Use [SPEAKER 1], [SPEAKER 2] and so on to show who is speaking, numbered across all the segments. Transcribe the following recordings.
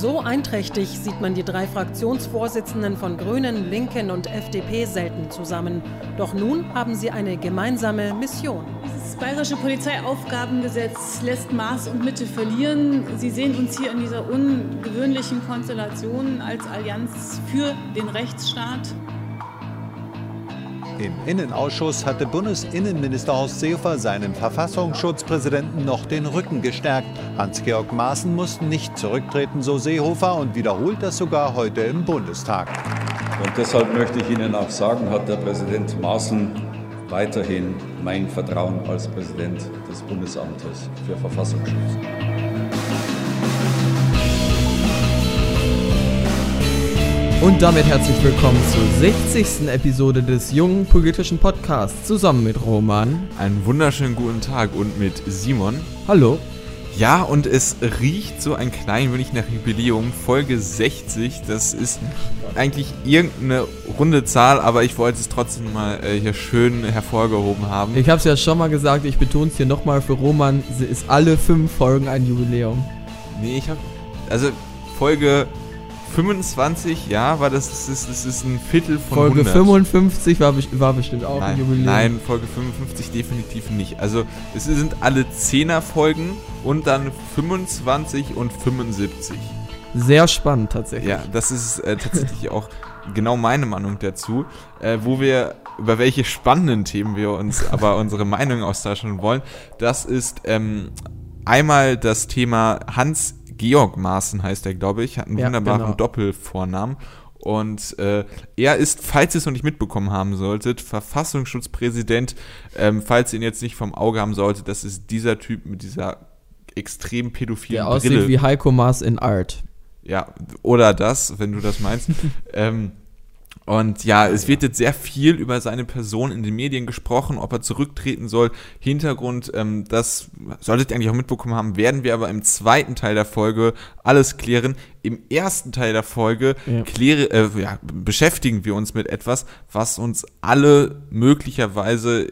[SPEAKER 1] So einträchtig sieht man die drei Fraktionsvorsitzenden von Grünen, Linken und FDP selten zusammen. Doch nun haben sie eine gemeinsame Mission.
[SPEAKER 2] Das bayerische Polizeiaufgabengesetz lässt Maß und Mitte verlieren. Sie sehen uns hier in dieser ungewöhnlichen Konstellation als Allianz für den Rechtsstaat.
[SPEAKER 3] Im Innenausschuss hatte Bundesinnenminister Horst Seehofer seinem Verfassungsschutzpräsidenten noch den Rücken gestärkt. Hans-Georg Maaßen muss nicht zurücktreten, so Seehofer, und wiederholt das sogar heute im Bundestag.
[SPEAKER 4] Und deshalb möchte ich Ihnen auch sagen, hat der Präsident Maaßen weiterhin mein Vertrauen als Präsident des Bundesamtes für Verfassungsschutz.
[SPEAKER 5] Und damit herzlich willkommen zur 60. Episode des jungen politischen Podcasts zusammen mit Roman.
[SPEAKER 6] Einen wunderschönen guten Tag und mit Simon.
[SPEAKER 5] Hallo.
[SPEAKER 6] Ja, und es riecht so ein klein wenig nach Jubiläum. Folge 60, das ist eigentlich irgendeine runde Zahl, aber ich wollte es trotzdem mal äh, hier schön hervorgehoben haben.
[SPEAKER 5] Ich habe es ja schon mal gesagt, ich betone es hier nochmal für Roman, sie ist alle fünf Folgen ein Jubiläum.
[SPEAKER 6] Nee, ich habe, also Folge 25, ja, war das, das ist, das ist ein Viertel von
[SPEAKER 5] Folge
[SPEAKER 6] 100.
[SPEAKER 5] 55 war, war bestimmt auch ein
[SPEAKER 6] Nein,
[SPEAKER 5] Jubiläum.
[SPEAKER 6] nein, Folge 55 definitiv nicht. Also es sind alle 10er Folgen und dann 25 und 75.
[SPEAKER 5] Sehr spannend tatsächlich.
[SPEAKER 6] Ja, das ist äh, tatsächlich auch genau meine Meinung dazu, äh, wo wir über welche spannenden Themen wir uns aber unsere Meinung austauschen wollen. Das ist ähm, einmal das Thema Hans Georg Maaßen heißt er, glaube ich, hat einen
[SPEAKER 5] Ja,
[SPEAKER 6] wunderbaren
[SPEAKER 5] genau.
[SPEAKER 6] Doppelvornamen. Und äh, er ist, falls ihr es noch nicht mitbekommen haben solltet, Verfassungsschutzpräsident. Ähm, falls ihr ihn jetzt nicht vom Auge haben solltet, das ist dieser Typ mit dieser extrem pädophilen
[SPEAKER 5] Der aussieht
[SPEAKER 6] Brille.
[SPEAKER 5] wie Heiko Maas in Art.
[SPEAKER 6] Ja, oder das, wenn du das meinst. ähm, und ja, es wird jetzt sehr viel über seine Person in den Medien gesprochen, ob er zurücktreten soll. Hintergrund, ähm, das solltet ihr eigentlich auch mitbekommen haben, werden wir aber im zweiten Teil der Folge alles klären. Im ersten Teil der Folge
[SPEAKER 5] Ja.
[SPEAKER 6] kläre, äh, ja, beschäftigen wir uns mit etwas, was uns alle möglicherweise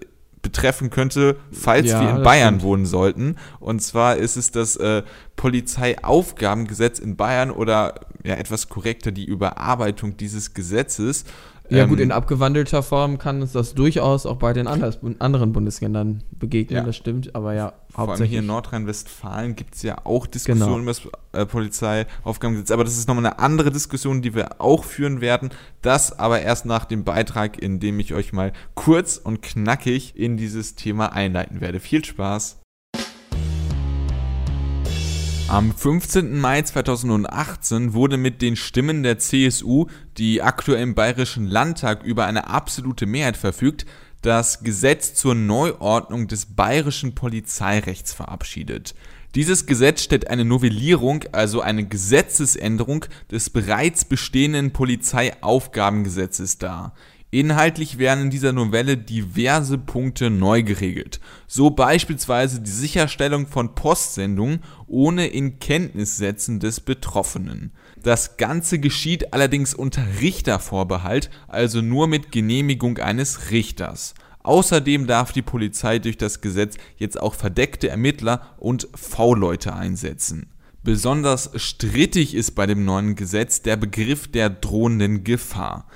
[SPEAKER 6] betreffen könnte, falls
[SPEAKER 5] Ja,
[SPEAKER 6] wir in Bayern
[SPEAKER 5] stimmt.
[SPEAKER 6] wohnen sollten. Und zwar ist es das äh, Polizeiaufgabengesetz in Bayern oder ja etwas korrekter die Überarbeitung dieses Gesetzes.
[SPEAKER 5] Ja
[SPEAKER 6] Ähm,
[SPEAKER 5] gut, in abgewandelter Form kann es das durchaus auch bei den anderen Bundesländern begegnen,
[SPEAKER 6] Ja.
[SPEAKER 5] das stimmt. Aber ja, hauptsächlich.
[SPEAKER 6] hier in Nordrhein-Westfalen gibt es ja auch Diskussionen
[SPEAKER 5] Genau.
[SPEAKER 6] über das äh, Polizeiaufgabengesetz, aber das ist nochmal eine andere Diskussion, die wir auch führen werden. Das aber erst nach dem Beitrag, in dem ich euch mal kurz und knackig in dieses Thema einleiten werde. Viel Spaß! Am 15. Mai 2018 wurde mit den Stimmen der CSU, die aktuell im Bayerischen Landtag über eine absolute Mehrheit verfügt, das Gesetz zur Neuordnung des bayerischen Polizeirechts verabschiedet. Dieses Gesetz stellt eine Novellierung, also eine Gesetzesänderung des bereits bestehenden Polizeiaufgabengesetzes dar. Inhaltlich werden in dieser Novelle diverse Punkte neu geregelt. So beispielsweise die Sicherstellung von Postsendungen ohne Inkenntnissetzen des Betroffenen. Das Ganze geschieht allerdings unter Richtervorbehalt, also nur mit Genehmigung eines Richters. Außerdem darf die Polizei durch das Gesetz jetzt auch verdeckte Ermittler und V-Leute einsetzen. Besonders strittig ist bei dem neuen Gesetz der Begriff der drohenden Gefahr.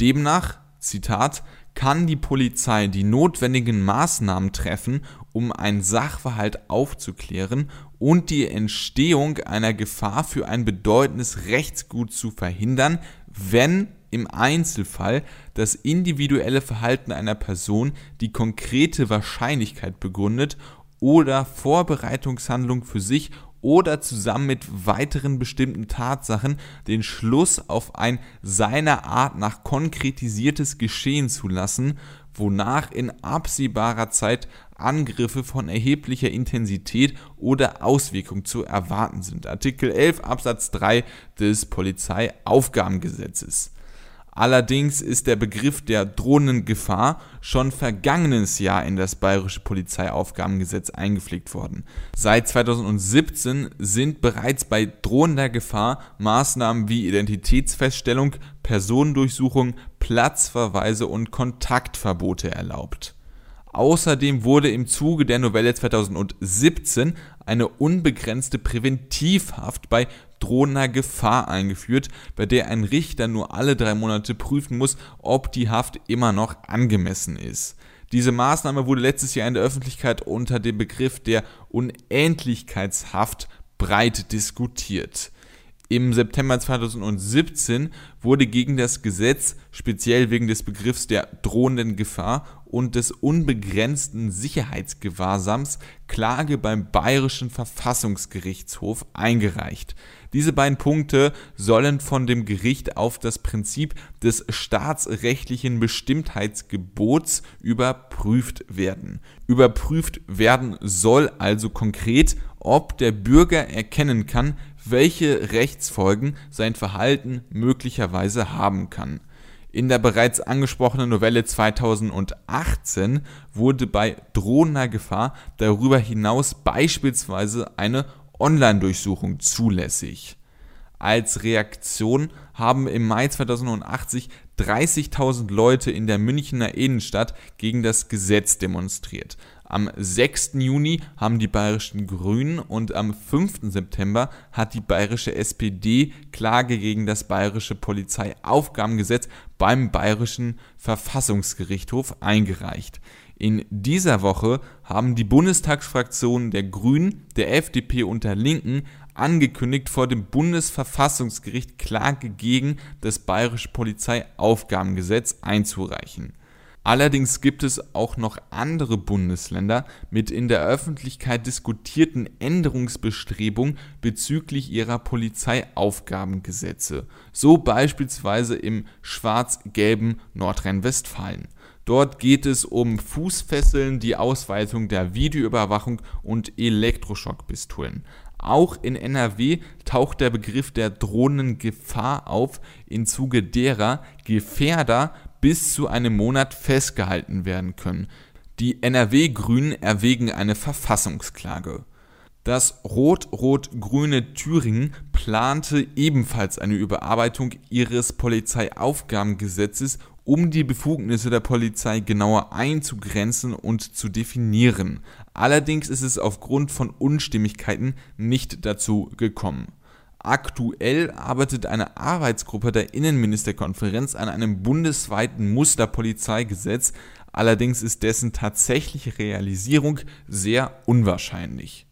[SPEAKER 6] Demnach, Zitat, kann die Polizei die notwendigen Maßnahmen treffen, um einen Sachverhalt aufzuklären und die Entstehung einer Gefahr für ein bedeutendes Rechtsgut zu verhindern, wenn im Einzelfall das individuelle Verhalten einer Person die konkrete Wahrscheinlichkeit begründet oder Vorbereitungshandlung für sich oder zusammen mit weiteren bestimmten Tatsachen den Schluss auf ein seiner Art nach konkretisiertes Geschehen zu lassen, wonach in absehbarer Zeit Angriffe von erheblicher Intensität oder Auswirkung zu erwarten sind. Artikel 11 Absatz 3 des Polizeiaufgabengesetzes. Allerdings ist der Begriff der drohenden Gefahr schon vergangenes Jahr in das bayerische Polizeiaufgabengesetz eingepflegt worden. Seit 2017 sind bereits bei drohender Gefahr Maßnahmen wie Identitätsfeststellung, Personendurchsuchung, Platzverweise und Kontaktverbote erlaubt. Außerdem wurde im Zuge der Novelle 2017 eine unbegrenzte Präventivhaft bei drohender Gefahr eingeführt, bei der ein Richter nur alle drei Monate prüfen muss, ob die Haft immer noch angemessen ist. Diese Maßnahme wurde letztes Jahr in der Öffentlichkeit unter dem Begriff der Unendlichkeitshaft breit diskutiert. Im September 2017 wurde gegen das Gesetz speziell wegen des Begriffs der drohenden Gefahr und des unbegrenzten Sicherheitsgewahrsams Klage beim Bayerischen Verfassungsgerichtshof eingereicht. Diese beiden Punkte sollen von dem Gericht auf das Prinzip des staatsrechtlichen Bestimmtheitsgebots überprüft werden. Überprüft werden soll also konkret, ob der Bürger erkennen kann, welche Rechtsfolgen sein Verhalten möglicherweise haben kann. In der bereits angesprochenen Novelle 2018 wurde bei drohender Gefahr darüber hinaus beispielsweise eine Online-Durchsuchung zulässig. Als Reaktion haben im Mai 2080 30.000 Leute in der Münchner Innenstadt gegen das Gesetz demonstriert. Am 6. Juni haben die bayerischen Grünen und am 5. September hat die bayerische SPD Klage gegen das bayerische Polizeiaufgabengesetz beim bayerischen Verfassungsgerichtshof eingereicht. In dieser Woche haben die Bundestagsfraktionen der Grünen, der FDP und der Linken angekündigt, vor dem Bundesverfassungsgericht Klage gegen das bayerische Polizeiaufgabengesetz einzureichen. Allerdings gibt es auch noch andere Bundesländer mit in der Öffentlichkeit diskutierten Änderungsbestrebungen bezüglich ihrer Polizeiaufgabengesetze, so beispielsweise im schwarz-gelben Nordrhein-Westfalen. Dort geht es um Fußfesseln, die Ausweitung der Videoüberwachung und Elektroschockpistolen. Auch in NRW taucht der Begriff der drohenden Gefahr auf, im Zuge derer Gefährder bis zu einem Monat festgehalten werden können. Die NRW-Grünen erwägen eine Verfassungsklage. Das rot-rot-grüne Thüringen plante ebenfalls eine Überarbeitung ihres Polizeiaufgabengesetzes, um die Befugnisse der Polizei genauer einzugrenzen und zu definieren. Allerdings ist es aufgrund von Unstimmigkeiten nicht dazu gekommen. Aktuell arbeitet eine Arbeitsgruppe der Innenministerkonferenz an einem bundesweiten Musterpolizeigesetz, allerdings ist dessen tatsächliche Realisierung sehr unwahrscheinlich.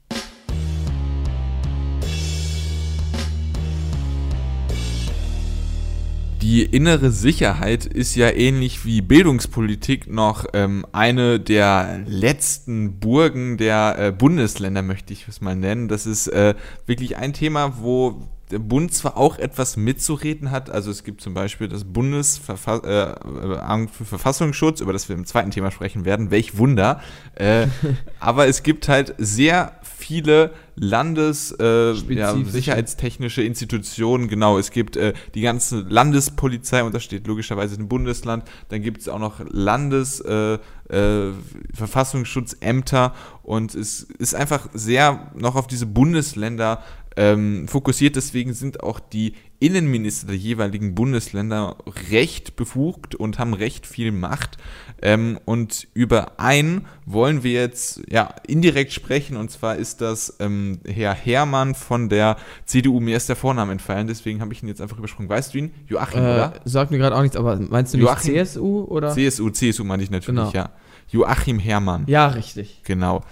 [SPEAKER 6] Die innere Sicherheit ist ja ähnlich wie Bildungspolitik noch ähm, eine der letzten Burgen der äh, Bundesländer, möchte ich es mal nennen. Das ist äh, wirklich ein Thema, wo der Bund zwar auch etwas mitzureden hat, also es gibt zum Beispiel das Bundesamt äh, für Verfassungsschutz, über das wir im zweiten Thema sprechen werden, welch Wunder, äh, aber es gibt halt sehr viele Landes, äh, ja, sicherheitstechnische Institutionen, genau, es gibt äh, die ganze Landespolizei, und das steht logischerweise im Bundesland, dann gibt es auch noch Landesverfassungsschutzämter äh, und es ist einfach sehr noch auf diese Bundesländer ähm, fokussiert. Deswegen sind auch die Innenminister der jeweiligen Bundesländer recht befugt und haben recht viel Macht. Ähm, und über einen wollen wir jetzt ja indirekt sprechen. Und zwar ist das ähm, Herr Hermann von der CDU. Mir ist der Vorname entfallen, deswegen habe ich ihn jetzt einfach übersprungen. Weißt du ihn? Joachim, äh, oder?
[SPEAKER 5] Sagt mir gerade auch nichts, aber meinst du nicht Joachim, CSU oder?
[SPEAKER 6] CSU, CSU meine ich natürlich, genau. ja. Joachim Hermann.
[SPEAKER 5] Ja, richtig.
[SPEAKER 6] Genau.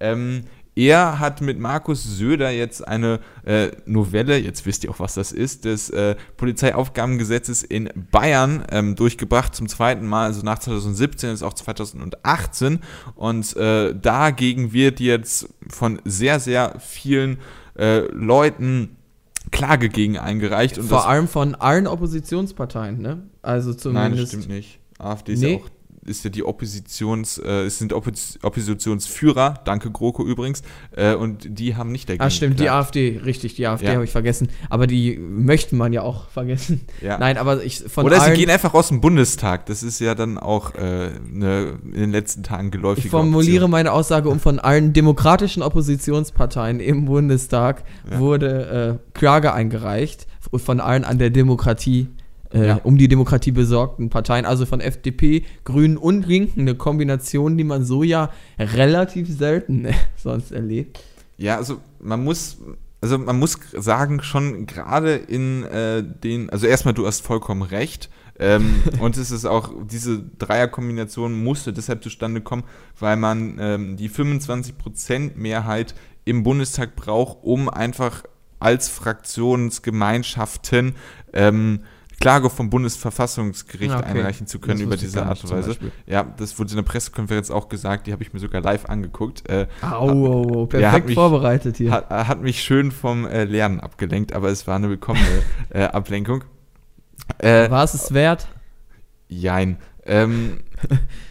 [SPEAKER 6] Ähm, er hat mit Markus Söder jetzt eine äh, Novelle, jetzt wisst ihr auch, was das ist, des äh, Polizeiaufgabengesetzes in Bayern ähm, durchgebracht, zum zweiten Mal, also nach 2017 ist auch 2018. Und äh, dagegen wird jetzt von sehr, sehr vielen äh, Leuten Klage gegen eingereicht.
[SPEAKER 5] Vor allem von allen Oppositionsparteien, ne?
[SPEAKER 6] Also zumindest. Nein, das stimmt nicht. AfD ist nee. ja auch ist ja die Oppositions, äh, es sind Oppos Oppositionsführer, danke GroKo übrigens, äh, und die haben nicht
[SPEAKER 5] dagegen. Ah, stimmt, die AfD, richtig, die AfD ja. habe ich vergessen. Aber die möchten man ja auch vergessen.
[SPEAKER 6] Ja. Nein, aber ich von Oder sie gehen einfach aus dem Bundestag. Das ist ja dann auch äh, ne, in den letzten Tagen geläufig.
[SPEAKER 5] Ich formuliere Option. meine Aussage um von allen demokratischen Oppositionsparteien im Bundestag ja. wurde äh, Klage eingereicht von allen an der Demokratie äh,
[SPEAKER 6] Ja.
[SPEAKER 5] um die Demokratie besorgten Parteien, also von FDP, Grünen und Linken, eine Kombination, die man so ja relativ selten äh, sonst erlebt.
[SPEAKER 6] Ja, also man muss, also man muss sagen, schon gerade in äh, den, also erstmal, du hast vollkommen recht. ähm, und es ist auch, diese Dreierkombination musste deshalb zustande kommen, weil man ähm, die 25% Mehrheit im Bundestag braucht, um einfach als Fraktionsgemeinschaften ähm, Klage vom Bundesverfassungsgericht
[SPEAKER 5] okay.
[SPEAKER 6] einreichen zu können über diese Art und Weise. Ja, das wurde in der Pressekonferenz auch gesagt, die habe ich mir sogar live angeguckt. Äh,
[SPEAKER 5] Au, au, au, perfekt
[SPEAKER 6] mich-
[SPEAKER 5] vorbereitet hier.
[SPEAKER 6] hat, hat mich schön vom äh, Lernen abgelenkt, aber es war eine willkommene äh, Ablenkung. Äh,
[SPEAKER 5] War es es wert?
[SPEAKER 6] jein. Ähm,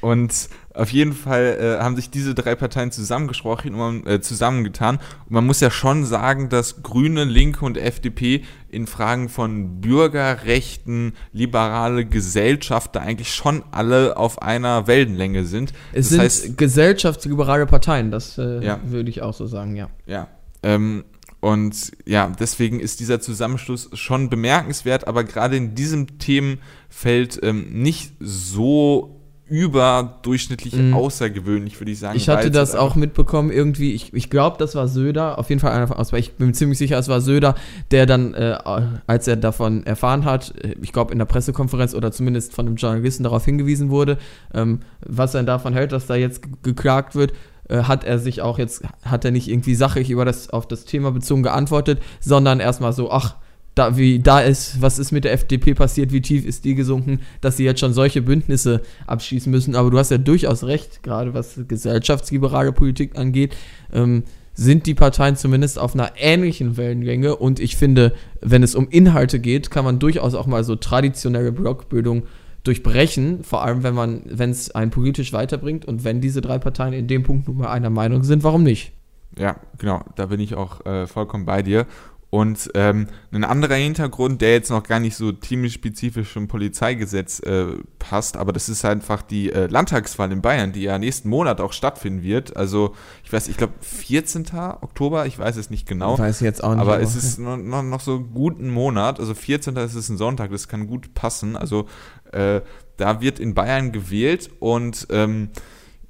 [SPEAKER 6] und auf jeden Fall äh, haben sich diese drei Parteien zusammengesprochen und man, äh, zusammengetan. Und man muss ja schon sagen, dass Grüne, Linke und FDP in Fragen von Bürgerrechten, liberale Gesellschaft da eigentlich schon alle auf einer Wellenlänge sind.
[SPEAKER 5] Es
[SPEAKER 6] das
[SPEAKER 5] sind
[SPEAKER 6] heißt,
[SPEAKER 5] gesellschaftsliberale Parteien, das äh,
[SPEAKER 6] Ja.
[SPEAKER 5] würde ich auch so sagen, ja.
[SPEAKER 6] Ja. Ähm, und ja, deswegen ist dieser Zusammenschluss schon bemerkenswert, aber gerade in diesem Themenfeld ähm, nicht so überdurchschnittlich
[SPEAKER 5] Mhm.
[SPEAKER 6] außergewöhnlich, würde ich sagen.
[SPEAKER 5] Ich hatte das
[SPEAKER 6] halt
[SPEAKER 5] auch mitbekommen, irgendwie, ich, ich glaube, das war Söder, auf jeden Fall einer von aus, weil ich bin mir ziemlich sicher, es war Söder, der dann, äh, als er davon erfahren hat, äh, ich glaube in der Pressekonferenz oder zumindest von einem Journalisten darauf hingewiesen wurde, ähm, was er davon hält, dass da jetzt ge- geklagt wird, äh, hat er sich auch jetzt, hat er nicht irgendwie sachlich über das, auf das Thema bezogen geantwortet, sondern erstmal so, ach, da, wie, da ist, was ist mit der FDP passiert, wie tief ist die gesunken, dass sie jetzt schon solche Bündnisse abschließen müssen. Aber du hast ja durchaus recht, gerade was gesellschaftsliberale Politik angeht, ähm, sind die Parteien zumindest auf einer ähnlichen Wellenlänge. Und ich finde, wenn es um Inhalte geht, kann man durchaus auch mal so traditionelle Blockbildung durchbrechen, vor allem wenn man, wenn es einen politisch weiterbringt und wenn diese drei Parteien in dem Punkt nun mal einer Meinung sind, warum nicht?
[SPEAKER 6] Ja, genau, da bin ich auch äh, vollkommen bei dir. Und ähm, ein anderer Hintergrund, der jetzt noch gar nicht so themenspezifisch im Polizeigesetz äh, passt, aber das ist einfach die äh, Landtagswahl in Bayern, die ja nächsten Monat auch stattfinden wird. Also, ich weiß, ich glaube 14. Oktober, ich weiß es nicht genau.
[SPEAKER 5] Weiß ich jetzt auch nicht.
[SPEAKER 6] Aber es ist noch, noch, noch so gut ein Monat, also 14. ist es ein Sonntag, das kann gut passen. Also äh, da wird in Bayern gewählt und ähm,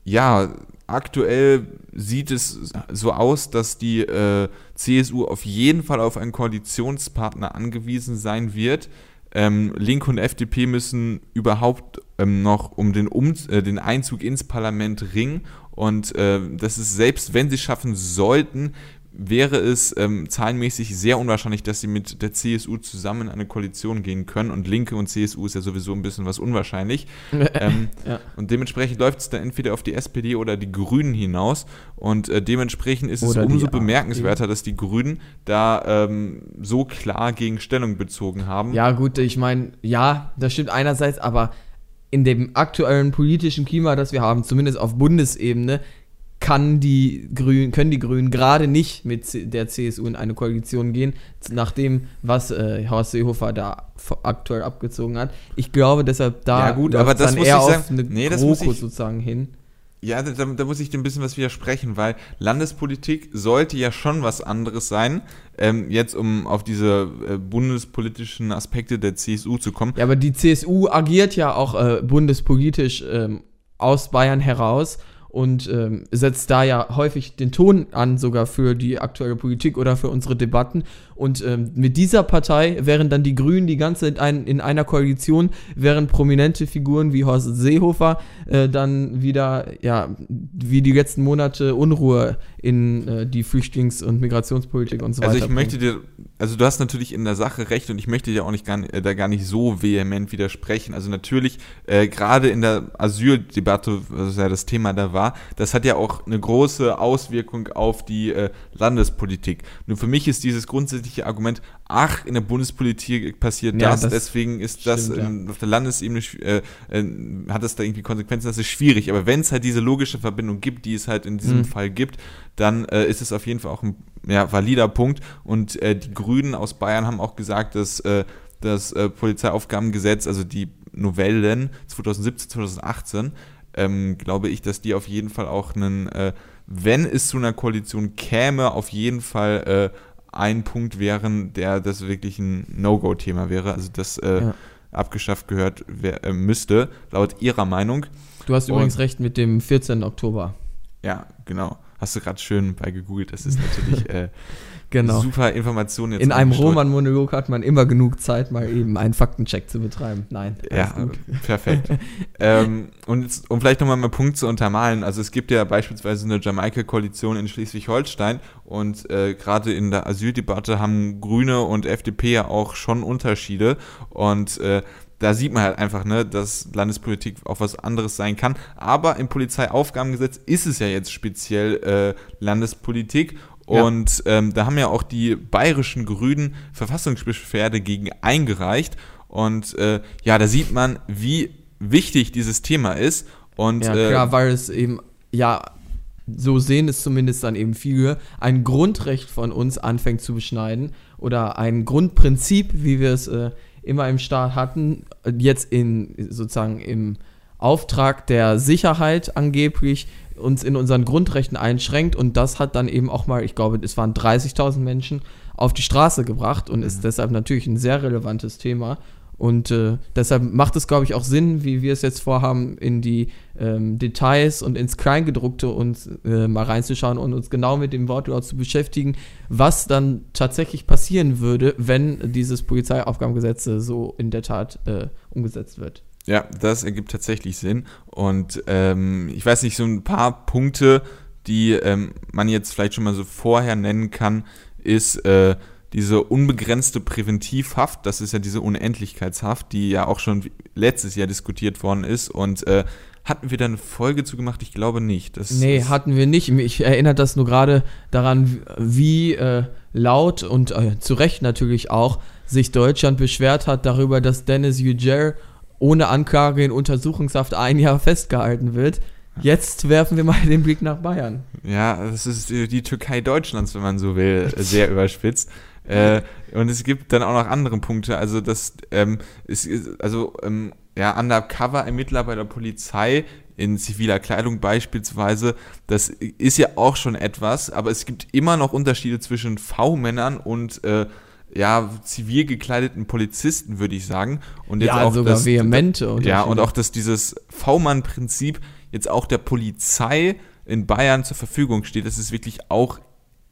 [SPEAKER 6] ja, aktuell sieht es so aus, dass die äh, CSU auf jeden Fall auf einen Koalitionspartner angewiesen sein wird. Ähm, Linke und FDP müssen überhaupt ähm, noch um den, um äh, den Einzug ins Parlament ringen. Und äh, das ist, selbst wenn sie schaffen sollten, wäre es ähm, zahlenmäßig sehr unwahrscheinlich, dass sie mit der CSU zusammen in eine Koalition gehen können. Und Linke und CSU ist ja sowieso ein bisschen was unwahrscheinlich. ähm,
[SPEAKER 5] Ja.
[SPEAKER 6] Und dementsprechend läuft es dann entweder auf die SPD oder die Grünen hinaus. Und äh, dementsprechend ist
[SPEAKER 5] Oder
[SPEAKER 6] es umso bemerkenswerter, dass die Grünen da ähm, so klar gegen Stellung bezogen haben.
[SPEAKER 5] Ja, gut, ich meine, ja, das stimmt einerseits, aber in dem aktuellen politischen Klima, das wir haben, zumindest auf Bundesebene, kann die Grünen, können die Grünen gerade nicht mit der CSU in eine Koalition gehen, nach dem, was äh, Horst Seehofer da aktuell abgezogen hat. Ich glaube deshalb, da
[SPEAKER 6] Ja, gut, aber das
[SPEAKER 5] dann
[SPEAKER 6] muss
[SPEAKER 5] eher
[SPEAKER 6] ich
[SPEAKER 5] auf
[SPEAKER 6] sagen-
[SPEAKER 5] eine
[SPEAKER 6] nee, das muss
[SPEAKER 5] GroKo
[SPEAKER 6] ich-
[SPEAKER 5] sozusagen hin.
[SPEAKER 6] Ja, da, da muss ich dir ein bisschen was widersprechen, weil Landespolitik sollte ja schon was anderes sein, ähm, jetzt um auf diese äh, bundespolitischen Aspekte der CSU zu kommen.
[SPEAKER 5] Ja, aber die CSU agiert ja auch äh, bundespolitisch ähm, aus Bayern heraus und ähm, setzt da ja häufig den Ton an, sogar für die aktuelle Politik oder für unsere Debatten. Und ähm, mit dieser Partei wären dann die Grünen die ganze Zeit ein, in einer Koalition, während prominente Figuren wie Horst Seehofer äh, dann wieder, ja, wie die letzten Monate Unruhe in äh, die Flüchtlings- und Migrationspolitik und so weiter.
[SPEAKER 6] Also ich möchte dir, also du hast natürlich in der Sache recht und ich möchte dir auch nicht gar, nicht- äh, da gar nicht so vehement widersprechen. Also natürlich, äh, gerade in der Asyldebatte, was ja das Thema da war, das hat ja auch eine große Auswirkung auf die äh, Landespolitik. Nur für mich ist dieses grundsätzliche Argument, ach, in der Bundespolitik passiert
[SPEAKER 5] Ja,
[SPEAKER 6] das,
[SPEAKER 5] das
[SPEAKER 6] deswegen ist das
[SPEAKER 5] stimmt, ja.
[SPEAKER 6] auf der Landesebene äh, äh, hat das da irgendwie Konsequenzen, das ist schwierig. Aber wenn es halt diese logische Verbindung gibt, die es halt in diesem
[SPEAKER 5] Mhm.
[SPEAKER 6] Fall gibt, dann äh, ist es auf jeden Fall auch ein ja, valider Punkt. Und äh, die Grünen aus Bayern haben auch gesagt, dass äh, das äh, Polizeiaufgabengesetz, also die Novellen 2017, 2018, ähm, glaube ich, dass die auf jeden Fall auch einen, äh, wenn es zu einer Koalition käme, auf jeden Fall äh, ein Punkt wären, der das wirklich ein No-Go-Thema wäre. Also das äh,
[SPEAKER 5] Ja.
[SPEAKER 6] abgeschafft gehört wer, äh, müsste, laut ihrer Meinung.
[SPEAKER 5] Du hast
[SPEAKER 6] Und-
[SPEAKER 5] übrigens recht mit dem 14. Oktober.
[SPEAKER 6] Ja, genau. Hast du gerade schön bei gegoogelt. Das ist natürlich äh,
[SPEAKER 5] Genau.
[SPEAKER 6] super Information jetzt.
[SPEAKER 5] In einem. Roman-Monolog hat man immer genug Zeit, mal eben einen Faktencheck zu betreiben. Nein.
[SPEAKER 6] Ja,
[SPEAKER 5] gut.
[SPEAKER 6] perfekt. ähm, und jetzt, um vielleicht nochmal einen Punkt zu untermalen, also es gibt ja beispielsweise eine Jamaika-Koalition in Schleswig-Holstein und äh, gerade in der Asyldebatte haben Grüne und FDP ja auch schon Unterschiede und äh, da sieht man halt einfach, ne, dass Landespolitik auch was anderes sein kann. Aber im Polizeiaufgabengesetz ist es ja jetzt speziell äh, Landespolitik.
[SPEAKER 5] Ja.
[SPEAKER 6] Und ähm, da haben ja auch die bayerischen Grünen Verfassungsbeschwerde gegen eingereicht. Und äh, ja, da sieht man, wie wichtig dieses Thema ist. Und
[SPEAKER 5] Ja,
[SPEAKER 6] äh,
[SPEAKER 5] klar, weil es eben, ja, so sehen es zumindest dann eben viele, ein Grundrecht von uns anfängt zu beschneiden oder ein Grundprinzip, wie wir es äh, immer im Staat hatten, jetzt in sozusagen im Auftrag der Sicherheit angeblich uns in unseren Grundrechten einschränkt und das hat dann eben auch mal, ich glaube, es waren 30.000 Menschen auf die Straße gebracht und ist deshalb natürlich ein sehr relevantes Thema. Und äh, deshalb macht es, glaube ich, auch Sinn, wie wir es jetzt vorhaben, in die ähm, Details und ins Kleingedruckte uns äh, mal reinzuschauen und uns genau mit dem Wortlaut zu beschäftigen, was dann tatsächlich passieren würde, wenn dieses Polizeiaufgabengesetz äh, so in der Tat äh, umgesetzt wird.
[SPEAKER 6] Ja, das ergibt tatsächlich Sinn. Und ähm, ich weiß nicht, so ein paar Punkte, die ähm, man jetzt vielleicht schon mal so vorher nennen kann, ist äh, diese unbegrenzte Präventivhaft. Das ist ja diese Unendlichkeitshaft, die ja auch schon letztes Jahr diskutiert worden ist. Und äh, hatten wir da eine Folge zu gemacht? Ich glaube nicht. Das
[SPEAKER 5] Nee,
[SPEAKER 6] ist,
[SPEAKER 5] hatten wir nicht. Ich erinnere das nur gerade daran, wie äh, laut und äh, zu Recht natürlich auch sich Deutschland beschwert hat darüber, dass Dennis Yücel ohne Anklage in Untersuchungshaft ein Jahr festgehalten wird. Jetzt werfen wir mal den Blick nach Bayern.
[SPEAKER 6] Ja, das ist die Türkei Deutschlands, wenn man so will, sehr überspitzt. Äh, und es gibt dann auch noch andere Punkte. Also das ähm, ist, also ähm, ja Undercover-Ermittler bei der Polizei in ziviler Kleidung beispielsweise. Das ist ja auch schon etwas, aber es gibt immer noch Unterschiede zwischen V-Männern und äh, ja, zivil gekleideten Polizisten, würde ich sagen. Und jetzt
[SPEAKER 5] Ja,
[SPEAKER 6] auch
[SPEAKER 5] sogar
[SPEAKER 6] das,
[SPEAKER 5] vehemente
[SPEAKER 6] Ja, und auch, dass dieses V-Mann-Prinzip jetzt auch der Polizei in Bayern zur Verfügung steht, das ist wirklich auch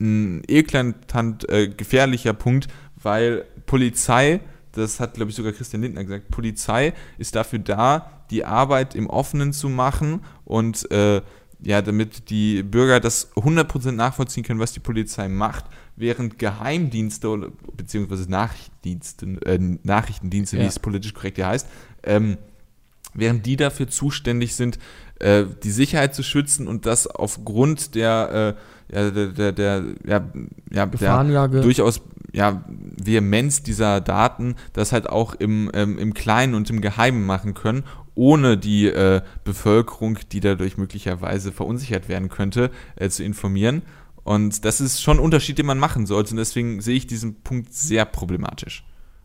[SPEAKER 6] ein eklatant äh, gefährlicher Punkt, weil Polizei, das hat glaube ich sogar Christian Lindner gesagt, Polizei ist dafür da, die Arbeit im Offenen zu machen und äh, ja, damit die Bürger das 100% nachvollziehen können, was die Polizei macht, während Geheimdienste oder- beziehungsweise Nachrichtendienste, äh, Nachrichtendienste, wie
[SPEAKER 5] Ja.
[SPEAKER 6] es politisch korrekt hier heißt, ähm, während die dafür zuständig sind, äh, die Sicherheit zu schützen und das aufgrund der, äh, ja, der, der, der, ja, ja, der durchaus ja, Vehemenz dieser Daten das halt auch im, ähm, im Kleinen und im Geheimen machen können, ohne die äh, Bevölkerung, die dadurch möglicherweise verunsichert werden könnte, äh, zu informieren. Und das ist schon ein Unterschied, den man machen sollte. Und deswegen sehe ich diesen Punkt sehr problematisch.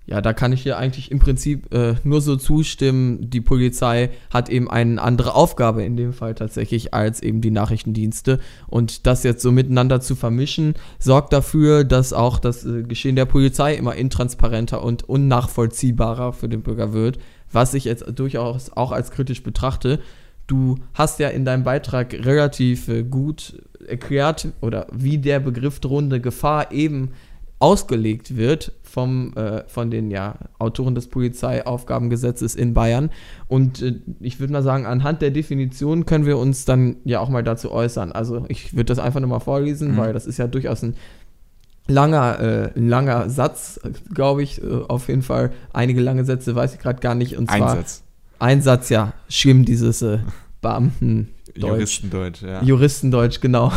[SPEAKER 5] Ja, da kann ich dir eigentlich im Prinzip äh, nur so zustimmen. Die Polizei hat eben eine andere Aufgabe in dem Fall tatsächlich als eben die Nachrichtendienste. Und das jetzt so miteinander zu vermischen, sorgt dafür, dass auch das äh, Geschehen der Polizei immer intransparenter und unnachvollziehbarer für den Bürger wird, was ich jetzt durchaus auch als kritisch betrachte. Du hast ja in deinem Beitrag relativ äh, gut erklärt oder wie der Begriff drohende Gefahr eben ausgelegt wird vom, äh, von den ja, Autoren des Polizeiaufgabengesetzes in Bayern. Und äh, ich würde mal sagen, anhand der Definition können wir uns dann ja auch mal dazu äußern. Also ich würde das einfach nur mal vorlesen,
[SPEAKER 6] Mhm.
[SPEAKER 5] weil das ist ja durchaus ein langer, äh, langer Satz, glaube ich. Äh, auf jeden Fall einige lange Sätze weiß ich gerade gar nicht. Und zwar
[SPEAKER 6] Einsatz.
[SPEAKER 5] ein Satz, ja, schlimm, dieses äh, Beamten.
[SPEAKER 6] Juristendeutsch, ja.
[SPEAKER 5] Juristendeutsch, genau.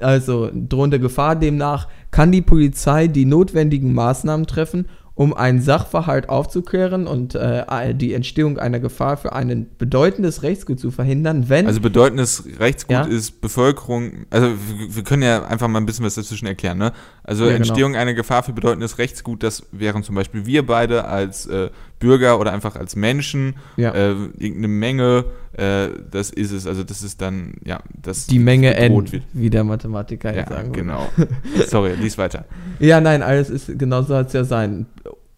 [SPEAKER 5] Also drohende Gefahr demnach kann die Polizei die notwendigen Maßnahmen treffen, um einen Sachverhalt aufzuklären und äh, die Entstehung einer Gefahr für ein bedeutendes Rechtsgut zu verhindern, wenn
[SPEAKER 6] Also bedeutendes Rechtsgut
[SPEAKER 5] Ja.
[SPEAKER 6] ist Bevölkerung, also wir, wir können ja einfach mal ein bisschen was dazwischen erklären, ne? Also
[SPEAKER 5] Ja, genau.
[SPEAKER 6] Entstehung einer Gefahr für bedeutendes Rechtsgut, das wären zum Beispiel wir beide als äh, Bürger oder einfach als Menschen,
[SPEAKER 5] Ja.
[SPEAKER 6] äh, irgendeine Menge, äh, das ist es, also das ist dann, ja, das
[SPEAKER 5] die Menge N,
[SPEAKER 6] wird.
[SPEAKER 5] wie der Mathematiker
[SPEAKER 6] Ja,
[SPEAKER 5] sagen würde.
[SPEAKER 6] genau. Sorry, lies weiter.
[SPEAKER 5] Ja, nein, alles ist, genau so hat es ja sein.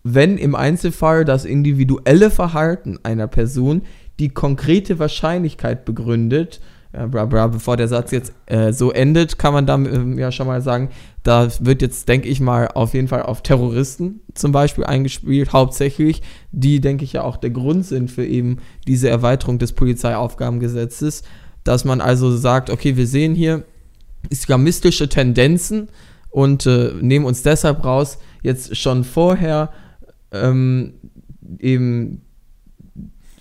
[SPEAKER 5] wenn im Einzelfall das individuelle Verhalten einer Person die konkrete Wahrscheinlichkeit begründet, ja, bra, bra, bevor der Satz jetzt äh, so endet, kann man dann ähm, ja schon mal sagen, da wird jetzt, denke ich mal, auf jeden Fall auf Terroristen zum Beispiel eingespielt, hauptsächlich, die, denke ich, ja auch der Grund sind für eben diese Erweiterung des Polizeiaufgabengesetzes, dass man also sagt, okay, wir sehen hier islamistische Tendenzen und äh, nehmen uns deshalb raus, jetzt schon vorher ähm, eben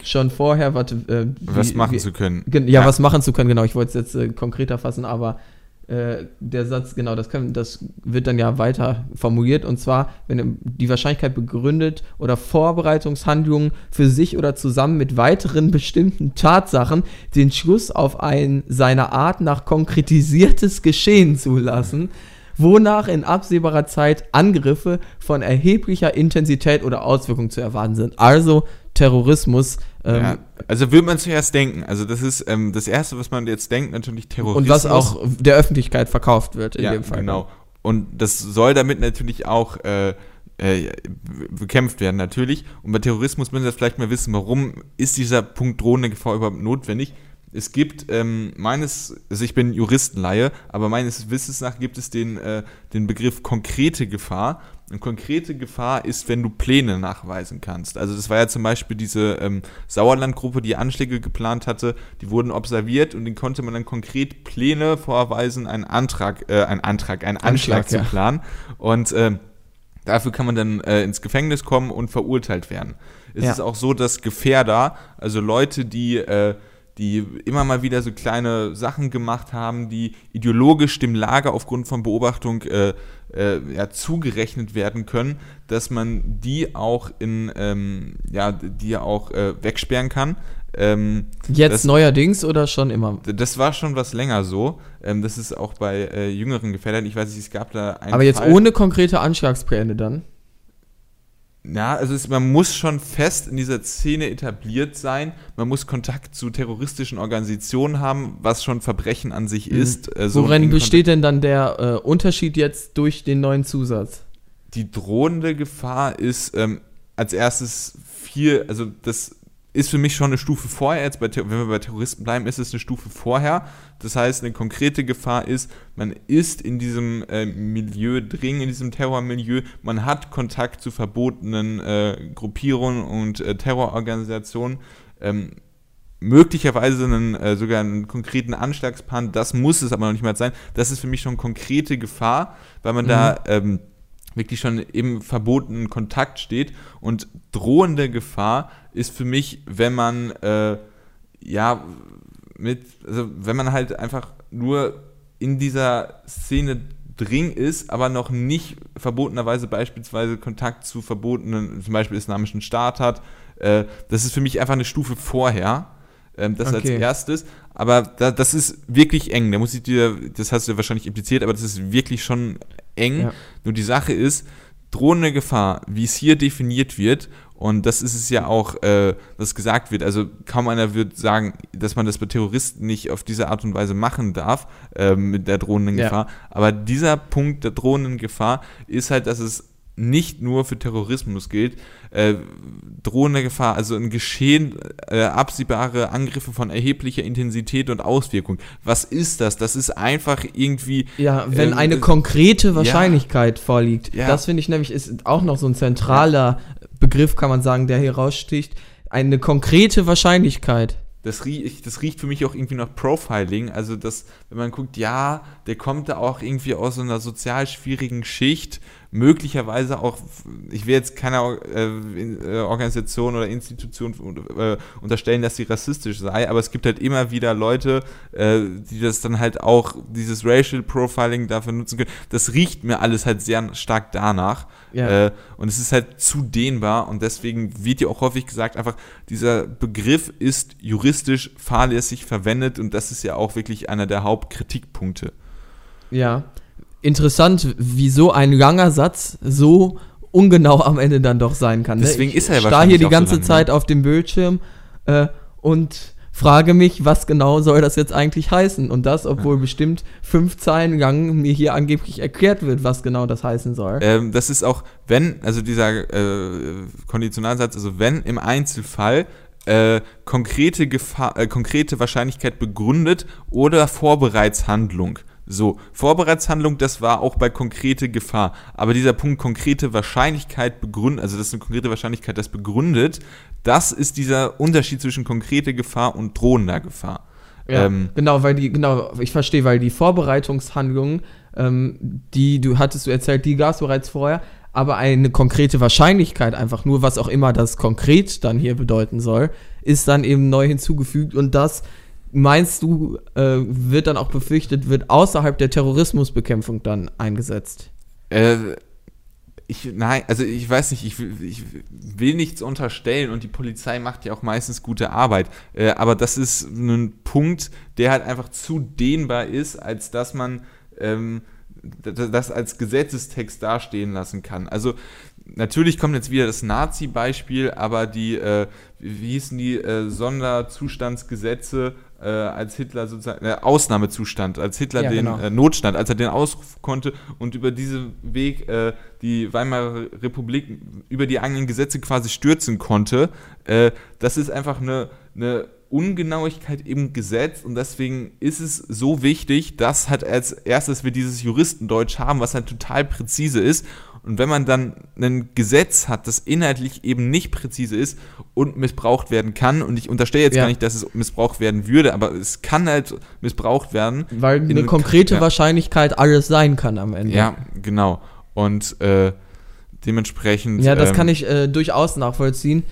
[SPEAKER 5] schon vorher, warte,
[SPEAKER 6] äh, was machen wie, zu können.
[SPEAKER 5] Ja, ja, was machen zu können, genau. Ich wollte es jetzt äh, konkreter fassen, aber äh, der Satz, genau, das, kann, das wird dann ja weiter formuliert und zwar, wenn die Wahrscheinlichkeit begründet oder Vorbereitungshandlungen für sich oder zusammen mit weiteren bestimmten Tatsachen den Schluss auf ein seiner Art nach konkretisiertes Geschehen zulassen wonach in absehbarer Zeit Angriffe von erheblicher Intensität oder Auswirkung zu erwarten sind. Also Terrorismus.
[SPEAKER 6] Ähm, ja, also würde man zuerst denken. Also das ist ähm, das Erste, was man jetzt denkt, natürlich Terrorismus.
[SPEAKER 5] Und was auch der Öffentlichkeit verkauft wird in
[SPEAKER 6] ja,
[SPEAKER 5] dem Fall.
[SPEAKER 6] Genau. Und das soll damit natürlich auch äh, äh, bekämpft werden, natürlich. Und bei Terrorismus müssen wir vielleicht mal wissen, warum ist dieser Punkt drohende Gefahr überhaupt notwendig? Es gibt ähm, meines, also ich bin Juristenleihe, aber meines Wissens nach gibt es den, äh, den Begriff konkrete Gefahr. Und konkrete Gefahr ist, wenn du Pläne nachweisen kannst. Also das war ja zum Beispiel diese ähm, Sauerlandgruppe, die Anschläge geplant hatte, die wurden observiert und den konnte man dann konkret Pläne vorweisen, einen Antrag, äh, einen Antrag, einen Anschlag, Anschlag zu ja. planen. Und äh, dafür kann man dann äh, ins Gefängnis kommen und verurteilt werden. Es ja. ist auch so, dass Gefährder, also Leute, die äh, die immer mal wieder so kleine Sachen gemacht haben, die ideologisch dem Lager aufgrund von Beobachtung äh, äh, ja, zugerechnet werden können, dass man die auch in ähm, ja die auch äh, wegsperren kann.
[SPEAKER 5] Ähm, Jetzt das, neuerdings oder schon immer?
[SPEAKER 6] Das war schon was länger so. Ähm, das ist auch bei äh, jüngeren Gefährdern. Ich weiß nicht, es gab da
[SPEAKER 5] einen. Aber jetzt Fall, ohne konkrete Anschlagspläne dann?
[SPEAKER 6] Ja, also es, man muss schon fest in dieser Szene etabliert sein. Man muss Kontakt zu terroristischen Organisationen haben, was schon Verbrechen an sich mhm. ist.
[SPEAKER 5] Äh, so Worin besteht denn dann der äh, Unterschied jetzt durch den neuen Zusatz?
[SPEAKER 6] Die drohende Gefahr ist ähm, als erstes viel, also das ist für mich schon eine Stufe vorher. Jetzt bei, wenn wir bei Terroristen bleiben, ist es eine Stufe vorher. Das heißt, eine konkrete Gefahr ist, man ist in diesem äh, Milieu drin, in diesem Terrormilieu, man hat Kontakt zu verbotenen äh, Gruppierungen und äh, Terrororganisationen. Ähm, möglicherweise einen, äh, sogar einen konkreten Anschlagsplan, das muss es aber noch nicht mal sein. Das ist für mich schon konkrete Gefahr, weil man mhm. da ähm, wirklich schon im verbotenen Kontakt steht. Und drohende Gefahr ist für mich, wenn man äh, ja mit, also wenn man halt einfach nur in dieser Szene drin ist, aber noch nicht verbotenerweise beispielsweise Kontakt zu verbotenen, zum Beispiel islamischen Staat hat. Äh, das ist für mich einfach eine Stufe vorher. Ähm, das okay. als erstes. Aber da, das ist wirklich eng. Da muss ich dir, das hast du ja wahrscheinlich impliziert, aber das ist wirklich schon eng. Ja. Nur die Sache ist, drohende Gefahr, wie es hier definiert wird, und das ist es ja auch, äh, was gesagt wird. Also kaum einer wird sagen, dass man das bei Terroristen nicht auf diese Art und Weise machen darf, äh, mit der drohenden ja. Gefahr. Aber dieser Punkt der drohenden Gefahr ist halt, dass es nicht nur für Terrorismus gilt. Äh, drohende Gefahr, also ein Geschehen, äh, absehbare Angriffe von erheblicher Intensität und Auswirkung. Was ist das? Das ist einfach irgendwie.
[SPEAKER 5] Ja, wenn ähm, eine konkrete Wahrscheinlichkeit ja, vorliegt. Ja. Das finde ich nämlich ist auch noch so ein zentraler Begriff, kann man sagen, der hier raussticht. Eine konkrete Wahrscheinlichkeit
[SPEAKER 6] das riecht, das riecht für mich auch irgendwie nach Profiling. Also, dass, wenn man guckt, ja, der kommt da auch irgendwie aus so einer sozial schwierigen Schicht, möglicherweise auch, ich will jetzt keiner äh, äh, Organisation oder Institution äh, unterstellen, dass sie rassistisch sei, aber es gibt halt immer wieder Leute, äh, die das dann halt auch, dieses Racial Profiling dafür nutzen können. Das riecht mir alles halt sehr stark danach. Ja. Äh, und es ist halt zu dehnbar und deswegen wird ja auch häufig gesagt, einfach dieser Begriff ist juristisch fahrlässig verwendet und das ist ja auch wirklich einer der Hauptkritikpunkte.
[SPEAKER 5] Ja, interessant, wie so ein langer Satz so ungenau am Ende dann doch sein kann.
[SPEAKER 6] Ne? Deswegen
[SPEAKER 5] ich
[SPEAKER 6] ist er
[SPEAKER 5] ja wahrscheinlich. Da hier die ganze so lang, Zeit ne? auf dem Bildschirm äh, und frage mich, was genau soll das jetzt eigentlich heißen? Und das, obwohl bestimmt fünf Zeilen lang mir hier angeblich erklärt wird, was genau das heißen soll.
[SPEAKER 6] Ähm, das ist auch, wenn, also dieser äh, Konditionalsatz, also wenn im Einzelfall äh, konkrete, Gefahr, äh, konkrete Wahrscheinlichkeit begründet oder Vorbereitshandlung. So, Vorbereitshandlung, das war auch bei konkrete Gefahr. Aber dieser Punkt konkrete Wahrscheinlichkeit begründet, also das ist eine konkrete Wahrscheinlichkeit, das begründet, das ist dieser Unterschied zwischen konkrete Gefahr und drohender Gefahr.
[SPEAKER 5] Ja, ähm, genau, weil die, genau, ich verstehe, weil die Vorbereitungshandlungen, ähm, die du hattest du erzählt, die gab es bereits vorher, aber eine konkrete Wahrscheinlichkeit, einfach nur, was auch immer das konkret dann hier bedeuten soll, ist dann eben neu hinzugefügt und das meinst du, äh, wird dann auch befürchtet, wird außerhalb der Terrorismusbekämpfung dann eingesetzt?
[SPEAKER 6] Äh, ich, nein, also ich weiß nicht, ich, ich, will nichts unterstellen und die Polizei macht ja auch meistens gute Arbeit. Äh, aber das ist ein Punkt, der halt einfach zu dehnbar ist, als dass man ähm, das als Gesetzestext dastehen lassen kann. Also natürlich kommt jetzt wieder das Nazi-Beispiel, aber die, äh, wie hießen die äh, Sonderzustandsgesetze äh, als Hitler sozusagen, äh, Ausnahmezustand, als Hitler ja, den genau. äh, Notstand, als er den ausrufen konnte und über diesen Weg äh, die Weimarer Republik über die eigenen Gesetze quasi stürzen konnte, äh, das ist einfach eine, eine Ungenauigkeit im Gesetz und deswegen ist es so wichtig, dass halt als erstes wir dieses Juristendeutsch haben, was halt total präzise ist und wenn man dann ein Gesetz hat, das inhaltlich eben nicht präzise ist und missbraucht werden kann, und ich unterstelle jetzt ja. gar nicht, dass es missbraucht werden würde, aber es kann halt missbraucht werden.
[SPEAKER 5] Weil eine konkrete ja. Wahrscheinlichkeit alles sein kann am Ende.
[SPEAKER 6] Ja, genau. Und äh, dementsprechend.
[SPEAKER 5] Ja, das ähm, kann ich äh, durchaus nachvollziehen.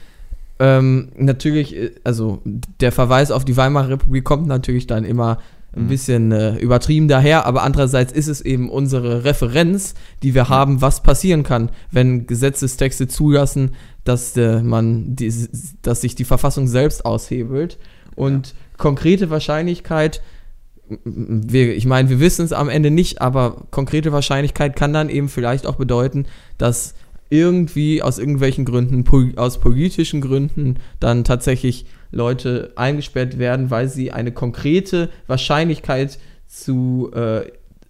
[SPEAKER 5] Ähm, natürlich, äh, also der Verweis auf die Weimarer Republik kommt natürlich dann immer ein mhm. bisschen äh, übertrieben daher, aber andererseits ist es eben unsere Referenz, die wir haben, was passieren kann, wenn Gesetzestexte zulassen, dass äh, man die, dass sich die Verfassung selbst aushebelt und ja. konkrete Wahrscheinlichkeit wir, ich meine, wir wissen es am Ende nicht, aber konkrete Wahrscheinlichkeit kann dann eben vielleicht auch bedeuten, dass irgendwie aus irgendwelchen Gründen, aus politischen Gründen, dann tatsächlich Leute eingesperrt werden, weil sie eine konkrete Wahrscheinlichkeit zu äh,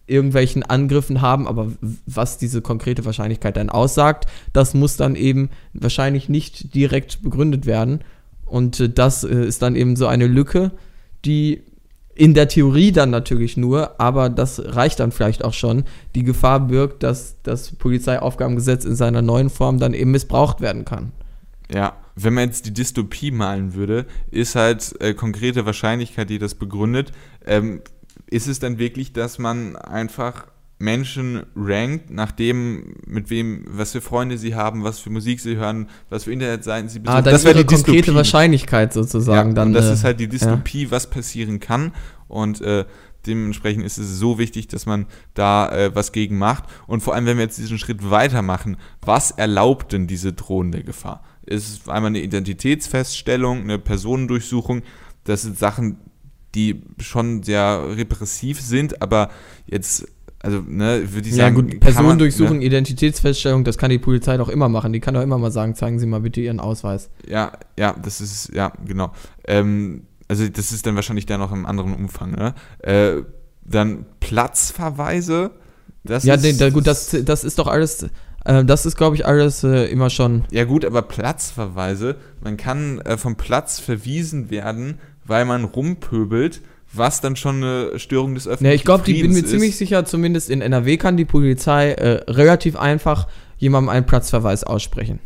[SPEAKER 5] irgendwelchen Angriffen haben, aber was diese konkrete Wahrscheinlichkeit dann aussagt, das muss dann eben wahrscheinlich nicht direkt begründet werden. Und äh, das äh, ist dann eben so eine Lücke, die in der Theorie dann natürlich nur, aber das reicht dann vielleicht auch schon, die Gefahr birgt, dass das Polizeiaufgabengesetz in seiner neuen Form dann eben missbraucht werden kann.
[SPEAKER 6] Ja, wenn man jetzt die Dystopie malen würde, ist halt äh, konkrete Wahrscheinlichkeit, die das begründet. Ähm, ist es dann wirklich, dass man einfach Menschen rankt, nach dem, mit wem, was für Freunde sie haben, was für Musik sie hören, was für Internetseiten sie
[SPEAKER 5] besuchen. Ah, das wäre die konkrete Dystopie. Wahrscheinlichkeit sozusagen ja, dann.
[SPEAKER 6] Und das äh, ist halt die Dystopie, ja. was passieren kann. Und äh, dementsprechend ist es so wichtig, dass man da äh, was gegen macht. Und vor allem, wenn wir jetzt diesen Schritt weitermachen, was erlaubt denn diese drohende Gefahr? Es ist einmal eine Identitätsfeststellung, eine Personendurchsuchung. Das sind Sachen, die schon sehr repressiv sind, aber jetzt also, ne, würde ich
[SPEAKER 5] ja, sagen. Ja, gut, Personendurchsuchung, ne? Identitätsfeststellung, das kann die Polizei doch immer machen. Die kann doch immer mal sagen, zeigen Sie mal bitte Ihren Ausweis.
[SPEAKER 6] Ja, ja, das ist, ja, genau. Ähm, also, das ist dann wahrscheinlich dann noch im anderen Umfang, ne? Äh, dann Platzverweise.
[SPEAKER 5] Das ja, ist, nee, da, gut, das, das ist doch alles. Äh, das ist, glaube ich, alles äh, immer schon.
[SPEAKER 6] Ja, gut, aber Platzverweise, man kann äh, vom Platz verwiesen werden, weil man rumpöbelt was dann schon eine Störung des öffentlichen
[SPEAKER 5] Ja, ich glaube, ich bin mir ist. ziemlich sicher, zumindest in NRW kann die Polizei äh, relativ einfach jemandem einen Platzverweis aussprechen.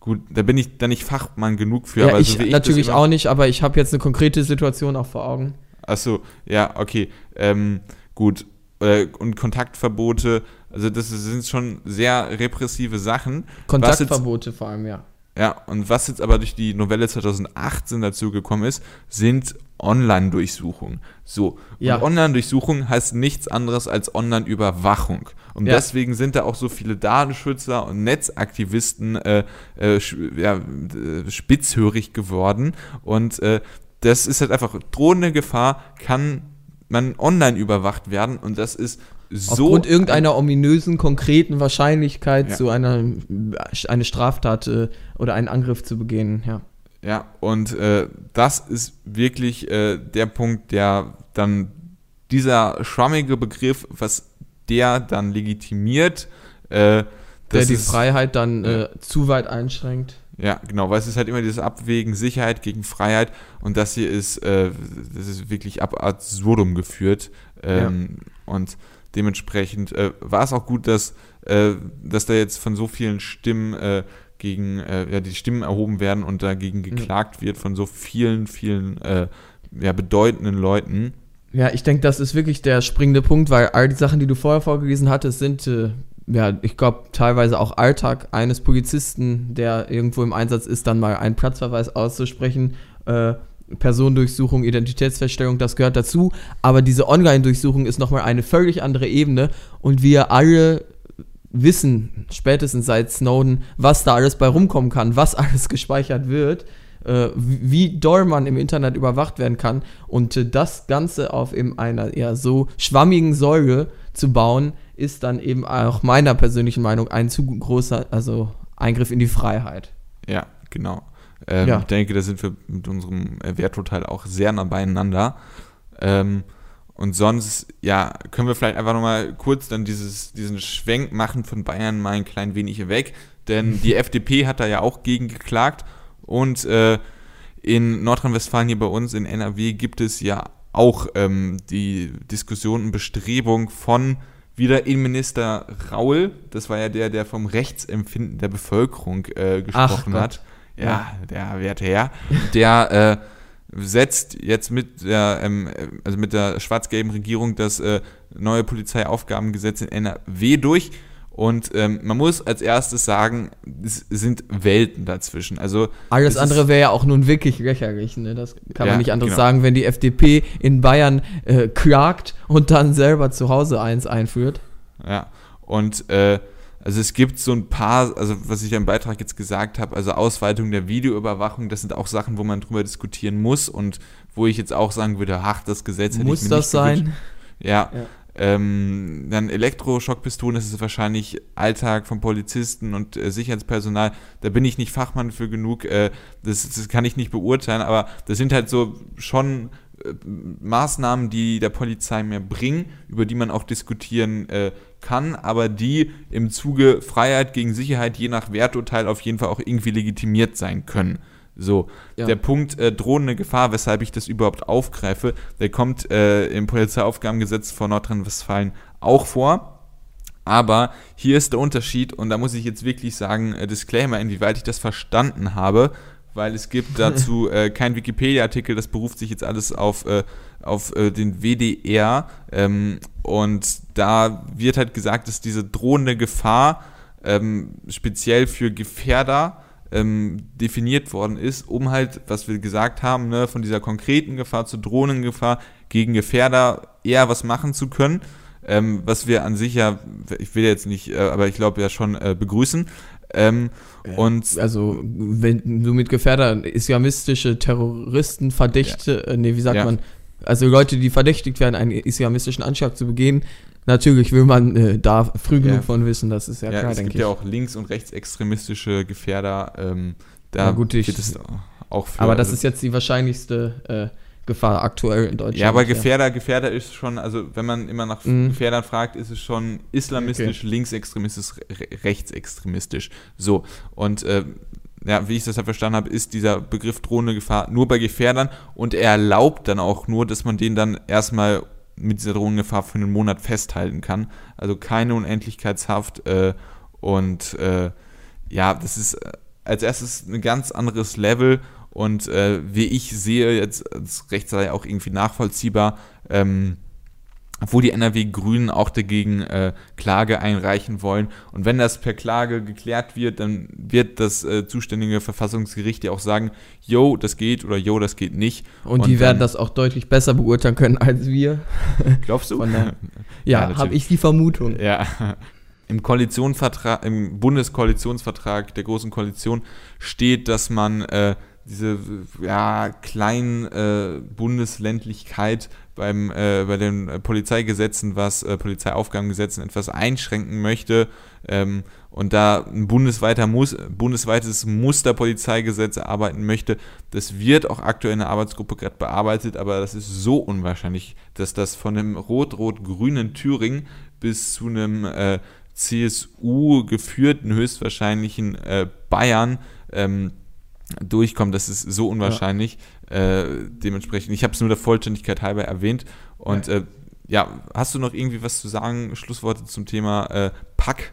[SPEAKER 6] Gut, da bin ich dann nicht Fachmann genug für.
[SPEAKER 5] Ja, ich, so ich natürlich auch nicht, aber ich habe jetzt eine konkrete Situation auch vor Augen.
[SPEAKER 6] Achso, ja, okay. Ähm, gut. Äh, und Kontaktverbote, also das sind schon sehr repressive Sachen.
[SPEAKER 5] Kontaktverbote jetzt, vor allem, ja.
[SPEAKER 6] Ja, und was jetzt aber durch die Novelle 2018 dazu gekommen ist, sind Online-Durchsuchungen. So, ja. und Online-Durchsuchung heißt nichts anderes als Online-Überwachung. Und ja. deswegen sind da auch so viele Datenschützer und Netzaktivisten äh, äh, ja, äh, spitzhörig geworden. Und äh, das ist halt einfach drohende Gefahr, kann man online überwacht werden und das ist so.
[SPEAKER 5] Aufgrund irgendeiner ominösen, konkreten Wahrscheinlichkeit, ja. zu einer eine Straftat äh, oder einen Angriff zu begehen, ja.
[SPEAKER 6] Ja, und äh, das ist wirklich äh, der Punkt, der dann dieser schwammige Begriff, was der dann legitimiert, äh,
[SPEAKER 5] der die Freiheit dann äh, zu weit einschränkt.
[SPEAKER 6] Ja, genau, weil es ist halt immer dieses Abwägen Sicherheit gegen Freiheit und das hier ist, das ist wirklich ab absurdum geführt ähm, ja. und dementsprechend äh, war es auch gut, dass, äh, dass da jetzt von so vielen Stimmen äh, gegen, äh, ja, die Stimmen erhoben werden und dagegen mhm. geklagt mhm. wird von so vielen, vielen äh, ja, bedeutenden Leuten.
[SPEAKER 5] Ja, ich denke, das ist wirklich der springende Punkt, weil all die Sachen, die du vorher vorgelesen hattest, sind ja, ich glaube, teilweise auch Alltag eines Polizisten, der irgendwo im Einsatz ist, dann mal einen Platzverweis auszusprechen. Äh, Personendurchsuchung, Identitätsfeststellung, das gehört dazu. Aber diese Online-Durchsuchung ist nochmal eine völlig andere Ebene. Und wir alle wissen, spätestens seit Snowden, was da alles bei rumkommen kann, was alles gespeichert wird, äh, wie doll man im Internet überwacht werden kann. Und äh, das Ganze auf eben einer eher so schwammigen Säule zu bauen, ist dann eben auch meiner persönlichen Meinung ein zu großer also Eingriff in die Freiheit.
[SPEAKER 6] Ja, genau. Ähm, ja. Ich denke, da sind wir mit unserem Werturteil auch sehr nah beieinander. Ähm, und sonst, ja, können wir vielleicht einfach nochmal kurz dann dieses, diesen Schwenk machen von Bayern mal ein klein wenig weg. Denn die FDP hat da ja auch gegen geklagt. Und äh, in Nordrhein-Westfalen hier bei uns in NRW gibt es ja auch ähm, die Diskussion und Bestrebung von wieder Innenminister Raul, das war ja der, der vom Rechtsempfinden der Bevölkerung äh, gesprochen hat. Ja, der werte Herr. Der äh, setzt jetzt mit der, ähm, also mit der schwarz-gelben Regierung das äh, neue Polizeiaufgabengesetz in NRW durch und ähm, man muss als erstes sagen, es sind Welten dazwischen. Also
[SPEAKER 5] alles andere wäre ja auch nun wirklich lächerlich. Ne? Das kann ja, man nicht anders genau. sagen, wenn die FDP in Bayern äh, klagt und dann selber zu Hause eins einführt.
[SPEAKER 6] Ja. Und äh, also es gibt so ein paar, also was ich im Beitrag jetzt gesagt habe, also Ausweitung der Videoüberwachung, das sind auch Sachen, wo man drüber diskutieren muss und wo ich jetzt auch sagen würde, ach, das Gesetz
[SPEAKER 5] hätte muss ich mir das nicht sein?
[SPEAKER 6] Ja, ja. Ähm, dann Elektroschockpistolen, das ist wahrscheinlich Alltag von Polizisten und äh, Sicherheitspersonal. Da bin ich nicht Fachmann für genug, äh, das, das, kann ich nicht beurteilen, aber das sind halt so schon äh, Maßnahmen, die der Polizei mehr bringen, über die man auch diskutieren äh, kann, aber die im Zuge Freiheit gegen Sicherheit je nach Werturteil auf jeden Fall auch irgendwie legitimiert sein können. So, ja. der Punkt äh, drohende Gefahr, weshalb ich das überhaupt aufgreife, der kommt äh, im Polizeiaufgabengesetz von Nordrhein-Westfalen auch vor. Aber hier ist der Unterschied, und da muss ich jetzt wirklich sagen, äh, Disclaimer, inwieweit ich das verstanden habe, weil es gibt dazu äh, keinen Wikipedia-Artikel, das beruft sich jetzt alles auf, äh, auf äh, den WDR. Ähm, und da wird halt gesagt, dass diese drohende Gefahr ähm, speziell für Gefährder ähm, definiert worden ist, um halt, was wir gesagt haben, ne, von dieser konkreten Gefahr zur Drohnengefahr gegen Gefährder eher was machen zu können. Ähm, was wir an sich ja, ich will jetzt nicht, äh, aber ich glaube ja schon äh, begrüßen. Ähm,
[SPEAKER 5] ja, und also, wenn du mit Gefährder islamistische Terroristen verdächte, ja. äh, nee, wie sagt ja. man, also Leute, die verdächtigt werden, einen islamistischen Anschlag zu begehen, Natürlich will man äh, da früh genug von wissen, das ist ja, klar,
[SPEAKER 6] denke ich. Es gibt ja auch links- und rechtsextremistische Gefährder. Ähm, da
[SPEAKER 5] ja, gut, ich, es auch für, Aber das also, ist jetzt die wahrscheinlichste äh, Gefahr aktuell in Deutschland.
[SPEAKER 6] Ja, aber Gefährder, Gefährder ist schon, also wenn man immer nach mhm. Gefährdern fragt, ist es schon islamistisch, okay. linksextremistisch, rechtsextremistisch. So. Und äh, ja, wie ich das ja verstanden habe, ist dieser Begriff drohende Gefahr nur bei Gefährdern und er erlaubt dann auch nur, dass man den dann erstmal mit dieser Drohnengefahr für einen Monat festhalten kann. Also keine Unendlichkeitshaft äh, und äh, ja, das ist äh, als erstes ein ganz anderes Level und äh, wie ich sehe, jetzt als Rechtslehrer auch irgendwie nachvollziehbar, ähm, wo die NRW-Grünen auch dagegen äh, Klage einreichen wollen. Und wenn das per Klage geklärt wird, dann wird das äh, zuständige Verfassungsgericht ja auch sagen, yo, das geht oder yo, das geht nicht.
[SPEAKER 5] Und, Und die werden das auch deutlich besser beurteilen können als wir.
[SPEAKER 6] Glaubst du?
[SPEAKER 5] Der, ja, ja habe ich die Vermutung.
[SPEAKER 6] Ja. Im Koalitionsvertrag, im Bundeskoalitionsvertrag der Großen Koalition steht, dass man äh, diese ja, kleinen äh, Bundesländlichkeit beim, äh, bei den Polizeigesetzen, was äh, Polizeiaufgabengesetzen etwas einschränken möchte ähm, und da ein bundesweiter Mus bundesweites Musterpolizeigesetz erarbeiten möchte. Das wird auch aktuell in der Arbeitsgruppe gerade bearbeitet, aber das ist so unwahrscheinlich, dass das von einem rot-rot-grünen Thüringen bis zu einem äh, CSU geführten höchstwahrscheinlichen äh, Bayern ähm, durchkommt. Das ist so unwahrscheinlich. Ja. Äh, dementsprechend, ich habe es nur der Vollständigkeit halber erwähnt. Und ja. Äh, ja. hast du noch irgendwie was zu sagen? Schlussworte zum Thema äh, Pack?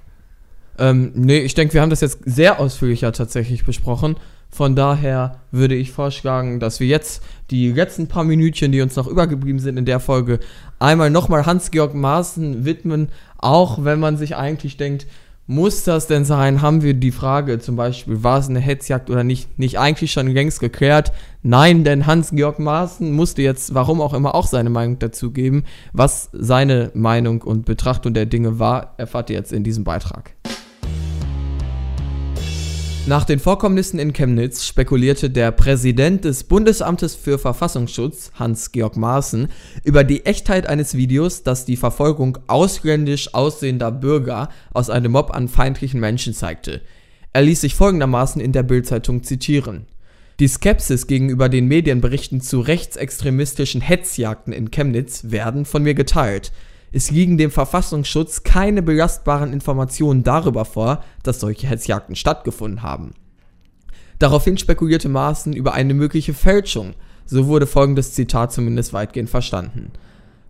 [SPEAKER 5] Ähm, nee, ich denke, wir haben das jetzt sehr ausführlicher tatsächlich besprochen. Von daher würde ich vorschlagen, dass wir jetzt die letzten paar Minütchen, die uns noch übergeblieben sind in der Folge, einmal nochmal Hans-Georg Maaßen widmen, auch wenn man sich eigentlich denkt, muss das denn sein? Haben wir die Frage zum Beispiel, war es eine Hetzjagd oder nicht, nicht eigentlich schon längst geklärt? Nein, denn Hans-Georg Maaßen musste jetzt, warum auch immer, auch seine Meinung dazu geben. Was seine Meinung und Betrachtung der Dinge war, erfahrt ihr jetzt in diesem Beitrag. Nach den Vorkommnissen in Chemnitz spekulierte der Präsident des Bundesamtes für Verfassungsschutz, Hans-Georg Maaßen, über die Echtheit eines Videos, das die Verfolgung ausländisch aussehender Bürger aus einem Mob an feindlichen Menschen zeigte. Er ließ sich folgendermaßen in der Bildzeitung zitieren. Die Skepsis gegenüber den Medienberichten zu rechtsextremistischen Hetzjagden in Chemnitz werden von mir geteilt – es liegen dem Verfassungsschutz keine belastbaren Informationen darüber vor, dass solche Hetzjagden stattgefunden haben. Daraufhin spekulierte Maaßen über eine mögliche Fälschung, so wurde folgendes Zitat zumindest weitgehend verstanden.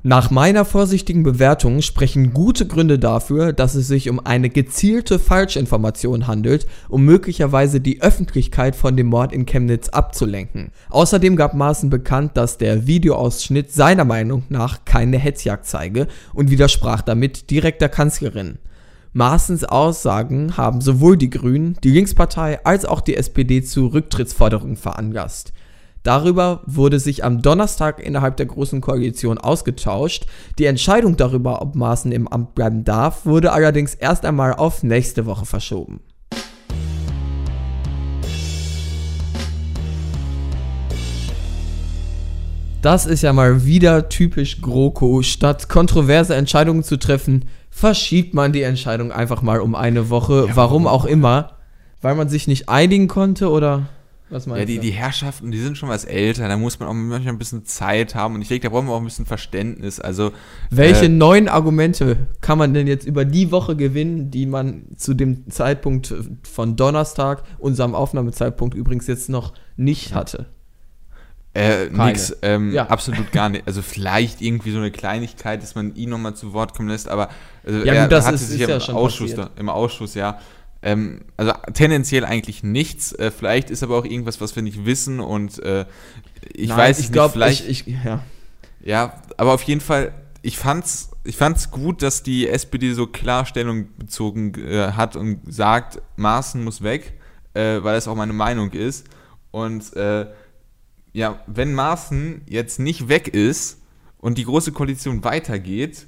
[SPEAKER 5] Nach meiner vorsichtigen Bewertung sprechen gute Gründe dafür, dass es sich um eine gezielte Falschinformation handelt, um möglicherweise die Öffentlichkeit von dem Mord in Chemnitz abzulenken. Außerdem gab Maaßen bekannt, dass der Videoausschnitt seiner Meinung nach keine Hetzjagd zeige und widersprach damit direkt der Kanzlerin. Maaßens Aussagen haben sowohl die Grünen, die Linkspartei als auch die SPD zu Rücktrittsforderungen veranlasst. Darüber wurde sich am Donnerstag innerhalb der Großen Koalition ausgetauscht. Die Entscheidung darüber, ob Maaßen im Amt bleiben darf, wurde allerdings erst einmal auf nächste Woche verschoben. Das ist ja mal wieder typisch GroKo. Statt kontroverse Entscheidungen zu treffen, verschiebt man die Entscheidung einfach mal um eine Woche. Ja, warum auch immer. Weil man sich nicht einigen konnte oder?
[SPEAKER 6] Was meinst ja, die, du? die Herrschaften, die sind schon was älter, da muss man auch manchmal ein bisschen Zeit haben und ich denke, da brauchen wir auch ein bisschen Verständnis. Also,
[SPEAKER 5] Welche äh, neuen Argumente kann man denn jetzt über die Woche gewinnen, die man zu dem Zeitpunkt von Donnerstag, unserem Aufnahmezeitpunkt übrigens jetzt noch nicht hatte?
[SPEAKER 6] Äh, nix, ähm, ja. absolut gar nicht. Also vielleicht irgendwie so eine Kleinigkeit, dass man ihn nochmal zu Wort kommen lässt, aber also
[SPEAKER 5] ja, er gut, das hatte ist, sich ist
[SPEAKER 6] ja im, Ausschuss, da, im Ausschuss ja ähm, also tendenziell eigentlich nichts. Äh, vielleicht ist aber auch irgendwas, was wir nicht wissen und äh, ich Nein, weiß
[SPEAKER 5] ich glaube, vielleicht. Ich, ich, ja.
[SPEAKER 6] ja, aber auf jeden Fall, ich fand's, ich fand's gut, dass die SPD so Klarstellung bezogen äh, hat und sagt, Maaßen muss weg, äh, weil das auch meine Meinung ist. Und äh, ja, wenn Maaßen jetzt nicht weg ist und die große Koalition weitergeht,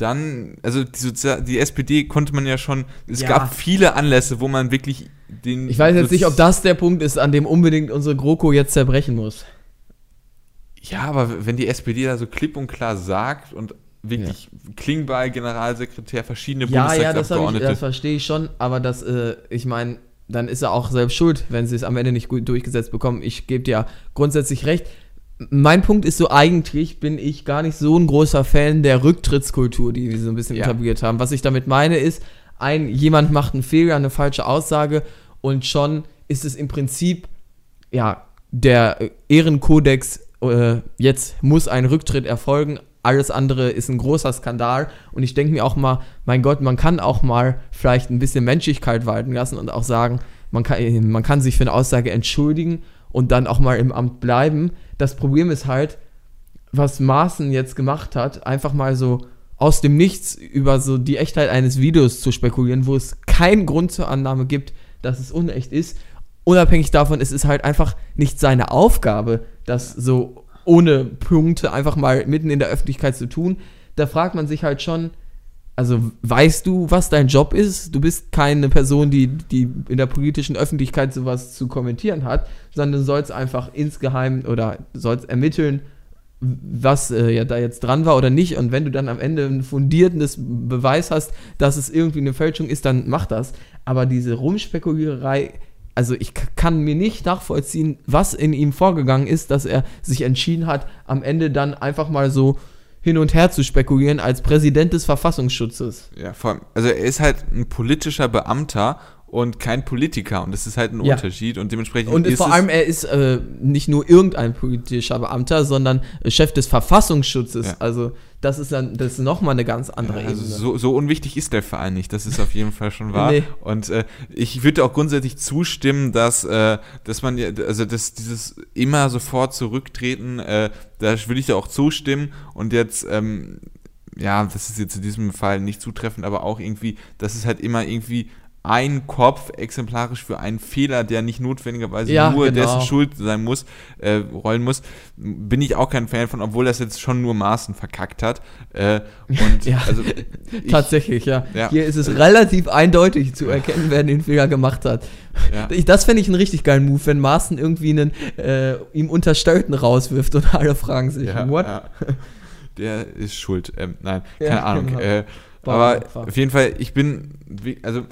[SPEAKER 6] dann, also die, die, SPD konnte man ja schon, es ja. gab viele Anlässe, wo man wirklich den.
[SPEAKER 5] Ich weiß jetzt nicht, ob das der Punkt ist, an dem unbedingt unsere GroKo jetzt zerbrechen muss.
[SPEAKER 6] Ja, aber wenn die SPD da so klipp und klar sagt und wirklich ja. Klingbeil, Generalsekretär, verschiedene
[SPEAKER 5] ja, Bundestagsabgeordnete. Ja, das, das verstehe ich schon, aber das, äh, ich meine, dann ist er auch selbst schuld, wenn sie es am Ende nicht gut durchgesetzt bekommen. Ich gebe dir grundsätzlich recht mein Punkt ist so, eigentlich bin ich gar nicht so ein großer Fan der Rücktrittskultur, die wir so ein bisschen ja. etabliert haben. Was ich damit meine ist, ein, jemand macht einen Fehler, eine falsche Aussage und schon ist es im Prinzip, ja, der Ehrenkodex, äh, jetzt muss ein Rücktritt erfolgen, alles andere ist ein großer Skandal und ich denke mir auch mal, mein Gott, man kann auch mal vielleicht ein bisschen Menschlichkeit walten lassen und auch sagen, man kann, man kann sich für eine Aussage entschuldigen und dann auch mal im Amt bleiben. Das Problem ist halt, was Maaßen jetzt gemacht hat, einfach mal so aus dem Nichts über so die Echtheit eines Videos zu spekulieren, wo es keinen Grund zur Annahme gibt, dass es unecht ist. Unabhängig davon, es ist halt einfach nicht seine Aufgabe, das so ohne Punkte einfach mal mitten in der Öffentlichkeit zu tun. Da fragt man sich halt schon, also weißt du, was dein Job ist? Du bist keine Person, die, die in der politischen Öffentlichkeit sowas zu kommentieren hat, sondern du sollst einfach insgeheim oder sollst ermitteln, was äh, ja da jetzt dran war oder nicht. Und wenn du dann am Ende einen fundiertes Beweis hast, dass es irgendwie eine Fälschung ist, dann mach das. Aber diese Rumspekuliererei, also ich kann mir nicht nachvollziehen, was in ihm vorgegangen ist, dass er sich entschieden hat, am Ende dann einfach mal so hin und her zu spekulieren als Präsident des Verfassungsschutzes.
[SPEAKER 6] Ja, vor allem, also er ist halt ein politischer Beamter und kein Politiker. Und das ist halt ein ja. Unterschied. Und dementsprechend.
[SPEAKER 5] Und vor allem, er ist äh, nicht nur irgendein politischer Beamter, sondern Chef des Verfassungsschutzes. Ja. Also, das ist dann das ist nochmal eine ganz andere ja, also
[SPEAKER 6] Ebene. So, so, unwichtig ist der Verein nicht. Das ist auf jeden Fall schon wahr. nee. Und äh, ich würde auch grundsätzlich zustimmen, dass, äh, dass man, also dass dieses immer sofort zurücktreten, äh, da würde ich da auch zustimmen. Und jetzt, ähm, ja, das ist jetzt in diesem Fall nicht zutreffend, aber auch irgendwie, dass es halt immer irgendwie ein Kopf exemplarisch für einen Fehler, der nicht notwendigerweise ja, nur genau. dessen Schuld sein muss, äh, rollen muss, bin ich auch kein Fan von, obwohl das jetzt schon nur Maßen verkackt hat. Äh, und
[SPEAKER 5] ja, also ich, tatsächlich, ja. ja. Hier ist es relativ eindeutig zu erkennen, wer den Fehler gemacht hat. Ja. Das fände ich einen richtig geilen Move, wenn Maaßen irgendwie einen äh, ihm Unterstellten rauswirft und alle fragen sich, what?
[SPEAKER 6] Der ist schuld. Ähm, nein, keine Ahnung. Genau. Äh, aber auf jeden Fall, ich bin, also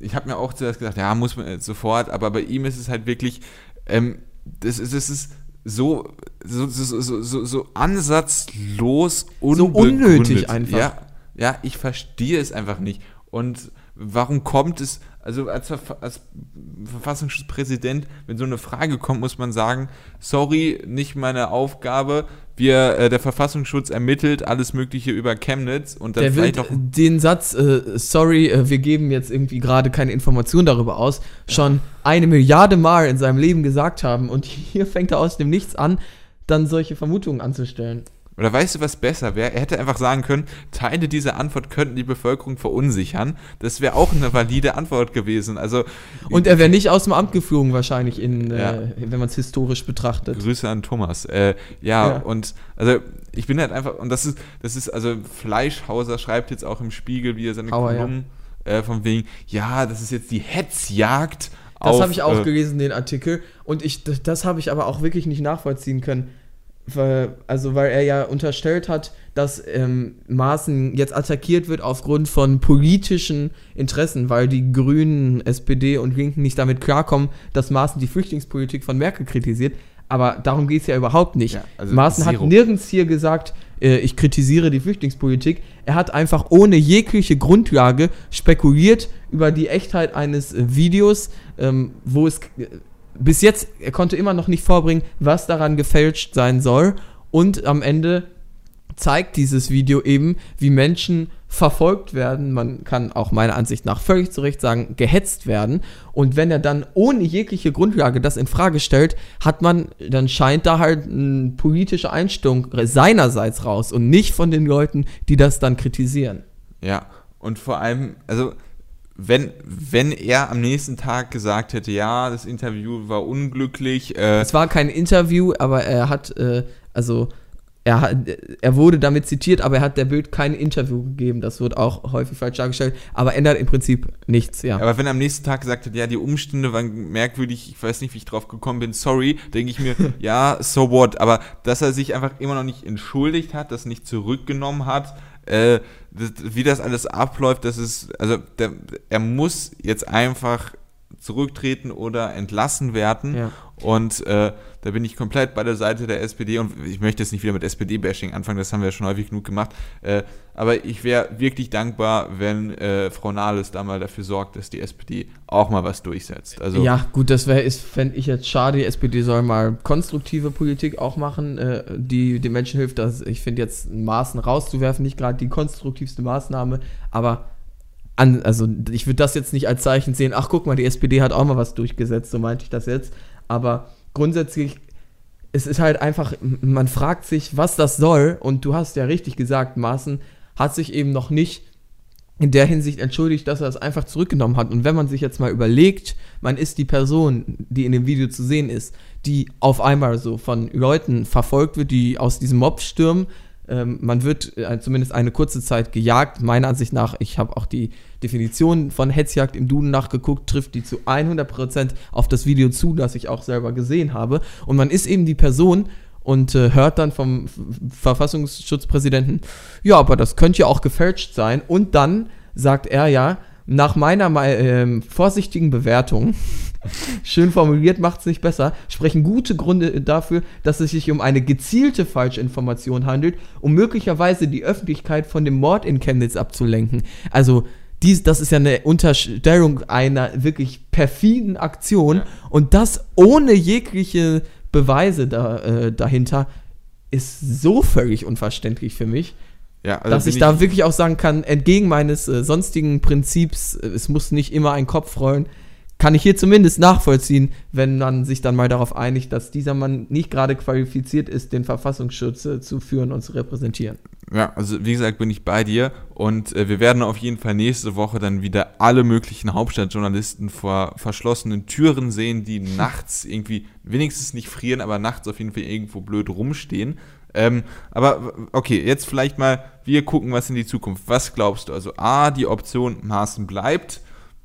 [SPEAKER 6] ich habe mir auch zuerst gesagt, ja, muss man jetzt sofort, aber bei ihm ist es halt wirklich, ähm, das, ist, das ist so, so, so, so, so ansatzlos
[SPEAKER 5] so unnötig einfach.
[SPEAKER 6] Ja, ja, ich verstehe es einfach nicht. Und warum kommt es, also als, als Verfassungsschutzpräsident, wenn so eine Frage kommt, muss man sagen, sorry, nicht meine Aufgabe, wir, äh, der Verfassungsschutz ermittelt alles Mögliche über Chemnitz und dann
[SPEAKER 5] der vielleicht auch. Den Satz, äh, sorry, äh, wir geben jetzt irgendwie gerade keine Informationen darüber aus, schon eine Milliarde Mal in seinem Leben gesagt haben und hier fängt er aus dem Nichts an, dann solche Vermutungen anzustellen.
[SPEAKER 6] Oder weißt du, was besser wäre? Er hätte einfach sagen können, Teile dieser Antwort könnten die Bevölkerung verunsichern. Das wäre auch eine valide Antwort gewesen. Also,
[SPEAKER 5] Und er wäre nicht aus dem Amt geflogen, wahrscheinlich, in, ja. äh, wenn man es historisch betrachtet.
[SPEAKER 6] Grüße an Thomas. Äh, ja, ja, und also ich bin halt einfach, und das ist, das ist, also Fleischhauser schreibt jetzt auch im Spiegel, wie er seine Kolumnen ja. äh, von wegen, ja, das ist jetzt die Hetzjagd.
[SPEAKER 5] Das habe ich auch äh, gelesen, den Artikel. Und ich, das habe ich aber auch wirklich nicht nachvollziehen können also weil er ja unterstellt hat, dass ähm, Maaßen jetzt attackiert wird aufgrund von politischen Interessen, weil die Grünen, SPD und Linken nicht damit klarkommen, dass Maaßen die Flüchtlingspolitik von Merkel kritisiert. Aber darum geht es ja überhaupt nicht. Ja, also Maaßen hat nirgends hier gesagt, äh, ich kritisiere die Flüchtlingspolitik. Er hat einfach ohne jegliche Grundlage spekuliert über die Echtheit eines äh, Videos, ähm, wo es bis jetzt, er konnte immer noch nicht vorbringen, was daran gefälscht sein soll. Und am Ende zeigt dieses Video eben, wie Menschen verfolgt werden. Man kann auch meiner Ansicht nach völlig zu Recht sagen, gehetzt werden. Und wenn er dann ohne jegliche Grundlage das in Frage stellt, hat man, dann scheint da halt eine politische Einstellung seinerseits raus und nicht von den Leuten, die das dann kritisieren.
[SPEAKER 6] Ja, und vor allem, also wenn, wenn er am nächsten Tag gesagt hätte, ja, das Interview war unglücklich.
[SPEAKER 5] Äh es war kein Interview, aber er hat, äh, also er, hat, er wurde damit zitiert, aber er hat der Bild kein Interview gegeben. Das wird auch häufig falsch dargestellt, aber ändert im Prinzip nichts, ja.
[SPEAKER 6] Aber wenn er am nächsten Tag gesagt hat, ja, die Umstände waren merkwürdig, ich weiß nicht, wie ich drauf gekommen bin, sorry, denke ich mir, ja, so what. Aber dass er sich einfach immer noch nicht entschuldigt hat, das nicht zurückgenommen hat, äh, wie das alles abläuft, das ist, also der, er muss jetzt einfach zurücktreten oder entlassen werden. Ja. Und äh, da bin ich komplett bei der Seite der SPD und ich möchte jetzt nicht wieder mit SPD-Bashing anfangen, das haben wir ja schon häufig genug gemacht. Äh, aber ich wäre wirklich dankbar, wenn äh, Frau Nahles da mal dafür sorgt, dass die SPD auch mal was durchsetzt.
[SPEAKER 5] Also ja, gut, das wäre, fände ich jetzt schade. Die SPD soll mal konstruktive Politik auch machen, äh, die den Menschen hilft. Dass, ich finde jetzt Maßen rauszuwerfen, nicht gerade die konstruktivste Maßnahme, aber an, also ich würde das jetzt nicht als Zeichen sehen, ach guck mal, die SPD hat auch mal was durchgesetzt, so meinte ich das jetzt. Aber grundsätzlich, es ist halt einfach, man fragt sich, was das soll. Und du hast ja richtig gesagt, Maaßen hat sich eben noch nicht in der Hinsicht entschuldigt, dass er es einfach zurückgenommen hat. Und wenn man sich jetzt mal überlegt, man ist die Person, die in dem Video zu sehen ist, die auf einmal so von Leuten verfolgt wird, die aus diesem Mob stürmen, ähm, man wird äh, zumindest eine kurze Zeit gejagt. Meiner Ansicht nach, ich habe auch die Definition von Hetzjagd im Duden nachgeguckt, trifft die zu 100% auf das Video zu, das ich auch selber gesehen habe. Und man ist eben die Person und äh, hört dann vom Verfassungsschutzpräsidenten, ja, aber das könnte ja auch gefälscht sein. Und dann sagt er ja, nach meiner äh, vorsichtigen Bewertung, schön formuliert, macht es nicht besser, sprechen gute Gründe dafür, dass es sich um eine gezielte Falschinformation handelt, um möglicherweise die Öffentlichkeit von dem Mord in Chemnitz abzulenken. Also, dies, das ist ja eine Unterstellung einer wirklich perfiden Aktion ja. und das ohne jegliche Beweise da, äh, dahinter ist so völlig unverständlich für mich. Ja, also dass ich, ich da wirklich auch sagen kann, entgegen meines äh, sonstigen Prinzips, äh, es muss nicht immer ein Kopf rollen, kann ich hier zumindest nachvollziehen, wenn man sich dann mal darauf einigt, dass dieser Mann nicht gerade qualifiziert ist, den Verfassungsschutz äh, zu führen und zu repräsentieren.
[SPEAKER 6] Ja, also wie gesagt, bin ich bei dir und äh, wir werden auf jeden Fall nächste Woche dann wieder alle möglichen Hauptstadtjournalisten vor verschlossenen Türen sehen, die nachts irgendwie wenigstens nicht frieren, aber nachts auf jeden Fall irgendwo blöd rumstehen. Ähm, aber okay, jetzt vielleicht mal, wir gucken was in die Zukunft. Was glaubst du? Also A, die Option Maaßen bleibt.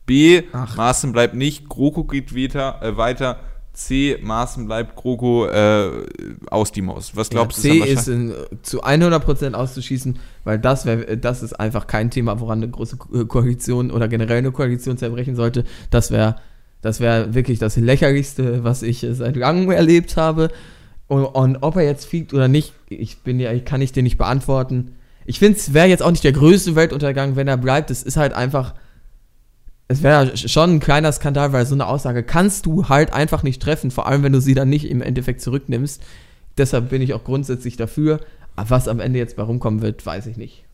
[SPEAKER 6] B, Ach. Maaßen bleibt nicht. GroKo geht weiter. Äh, weiter. C, Maaßen bleibt, GroKo äh, aus die Maus. Was glaubst
[SPEAKER 5] ja, du? C ist in, zu 100% auszuschießen, weil das, wär, das ist einfach kein Thema, woran eine große Koalition oder generell eine Koalition zerbrechen sollte. Das wäre das wär wirklich das Lächerlichste, was ich seit langem erlebt habe. Und, und, ob er jetzt fliegt oder nicht, ich bin ja, kann ich dir nicht beantworten. Ich finde, es wäre jetzt auch nicht der größte Weltuntergang, wenn er bleibt. Es ist halt einfach, es wäre schon ein kleiner Skandal, weil so eine Aussage kannst du halt einfach nicht treffen, vor allem wenn du sie dann nicht im Endeffekt zurücknimmst. Deshalb bin ich auch grundsätzlich dafür. Aber was am Ende jetzt bei rumkommen wird, weiß ich nicht.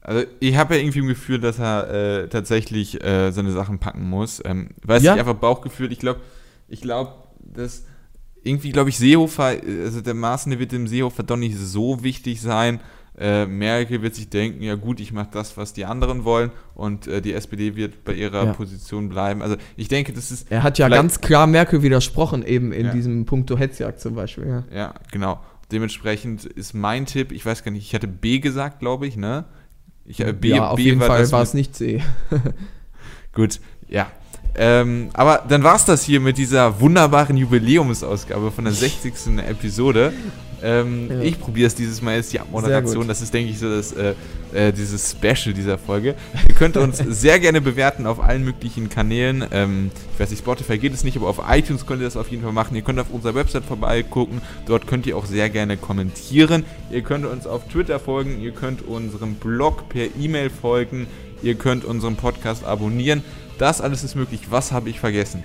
[SPEAKER 6] Also ich habe ja irgendwie ein Gefühl, dass er äh, tatsächlich äh, seine Sachen packen muss. Ähm, weiß ja? ich einfach Bauchgefühl. Ich glaube, ich glaube, dass irgendwie, glaube ich, Seehofer, also der Maaßen wird dem Seehofer doch nicht so wichtig sein. Äh, Merkel wird sich denken, ja gut, ich mache das, was die anderen wollen und äh, die SPD wird bei ihrer ja. Position bleiben. Also ich denke, das ist...
[SPEAKER 5] Er hat ja ganz klar Merkel widersprochen, eben in ja. diesem Punkto Hetzjagd zum Beispiel. Ja,
[SPEAKER 6] ja genau. Dementsprechend ist mein Tipp, ich weiß gar nicht, ich hatte B gesagt, glaube ich, ne?
[SPEAKER 5] Ich, äh, B, ja, auf B jeden war Fall war es nicht C.
[SPEAKER 6] Gut, ja. Ähm, aber dann war es das hier mit dieser wunderbaren Jubiläumsausgabe von der 60. Episode. Ähm, ja. Ich probiere es dieses Mal jetzt die Abmoderation. Das ist, denke ich, so das, äh, äh, dieses Special dieser Folge. Ihr könnt uns sehr gerne bewerten auf allen möglichen Kanälen. Ähm, ich weiß nicht, Spotify geht es nicht, aber auf iTunes könnt ihr das auf jeden Fall machen. Ihr könnt auf unserer Website vorbeigucken. Dort könnt ihr auch sehr gerne kommentieren. Ihr könnt uns auf Twitter folgen. Ihr könnt unserem Blog per E-Mail folgen. Ihr könnt unseren Podcast abonnieren. Das alles ist möglich. Was habe ich vergessen?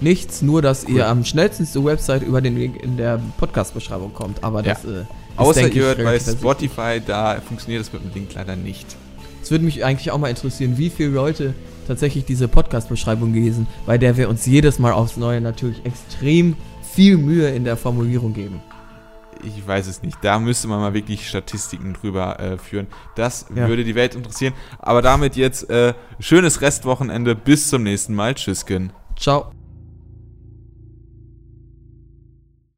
[SPEAKER 5] Nichts, nur dass cool. ihr am schnellsten zur Website über den Link in der Podcast-Beschreibung kommt. Aber das ja. äh, ist,
[SPEAKER 6] Außer ihr hört bei Spotify, da funktioniert das mit dem Link leider nicht.
[SPEAKER 5] Es würde mich eigentlich auch mal interessieren, wie viele Leute tatsächlich diese Podcast-Beschreibung lesen, bei der wir uns jedes Mal aufs Neue natürlich extrem viel Mühe in der Formulierung geben
[SPEAKER 6] ich weiß es nicht. Da müsste man mal wirklich Statistiken drüber äh, führen. Das ja. würde die Welt interessieren. Aber damit jetzt äh, schönes Restwochenende. Bis zum nächsten Mal. Tschüssken.
[SPEAKER 5] Ciao.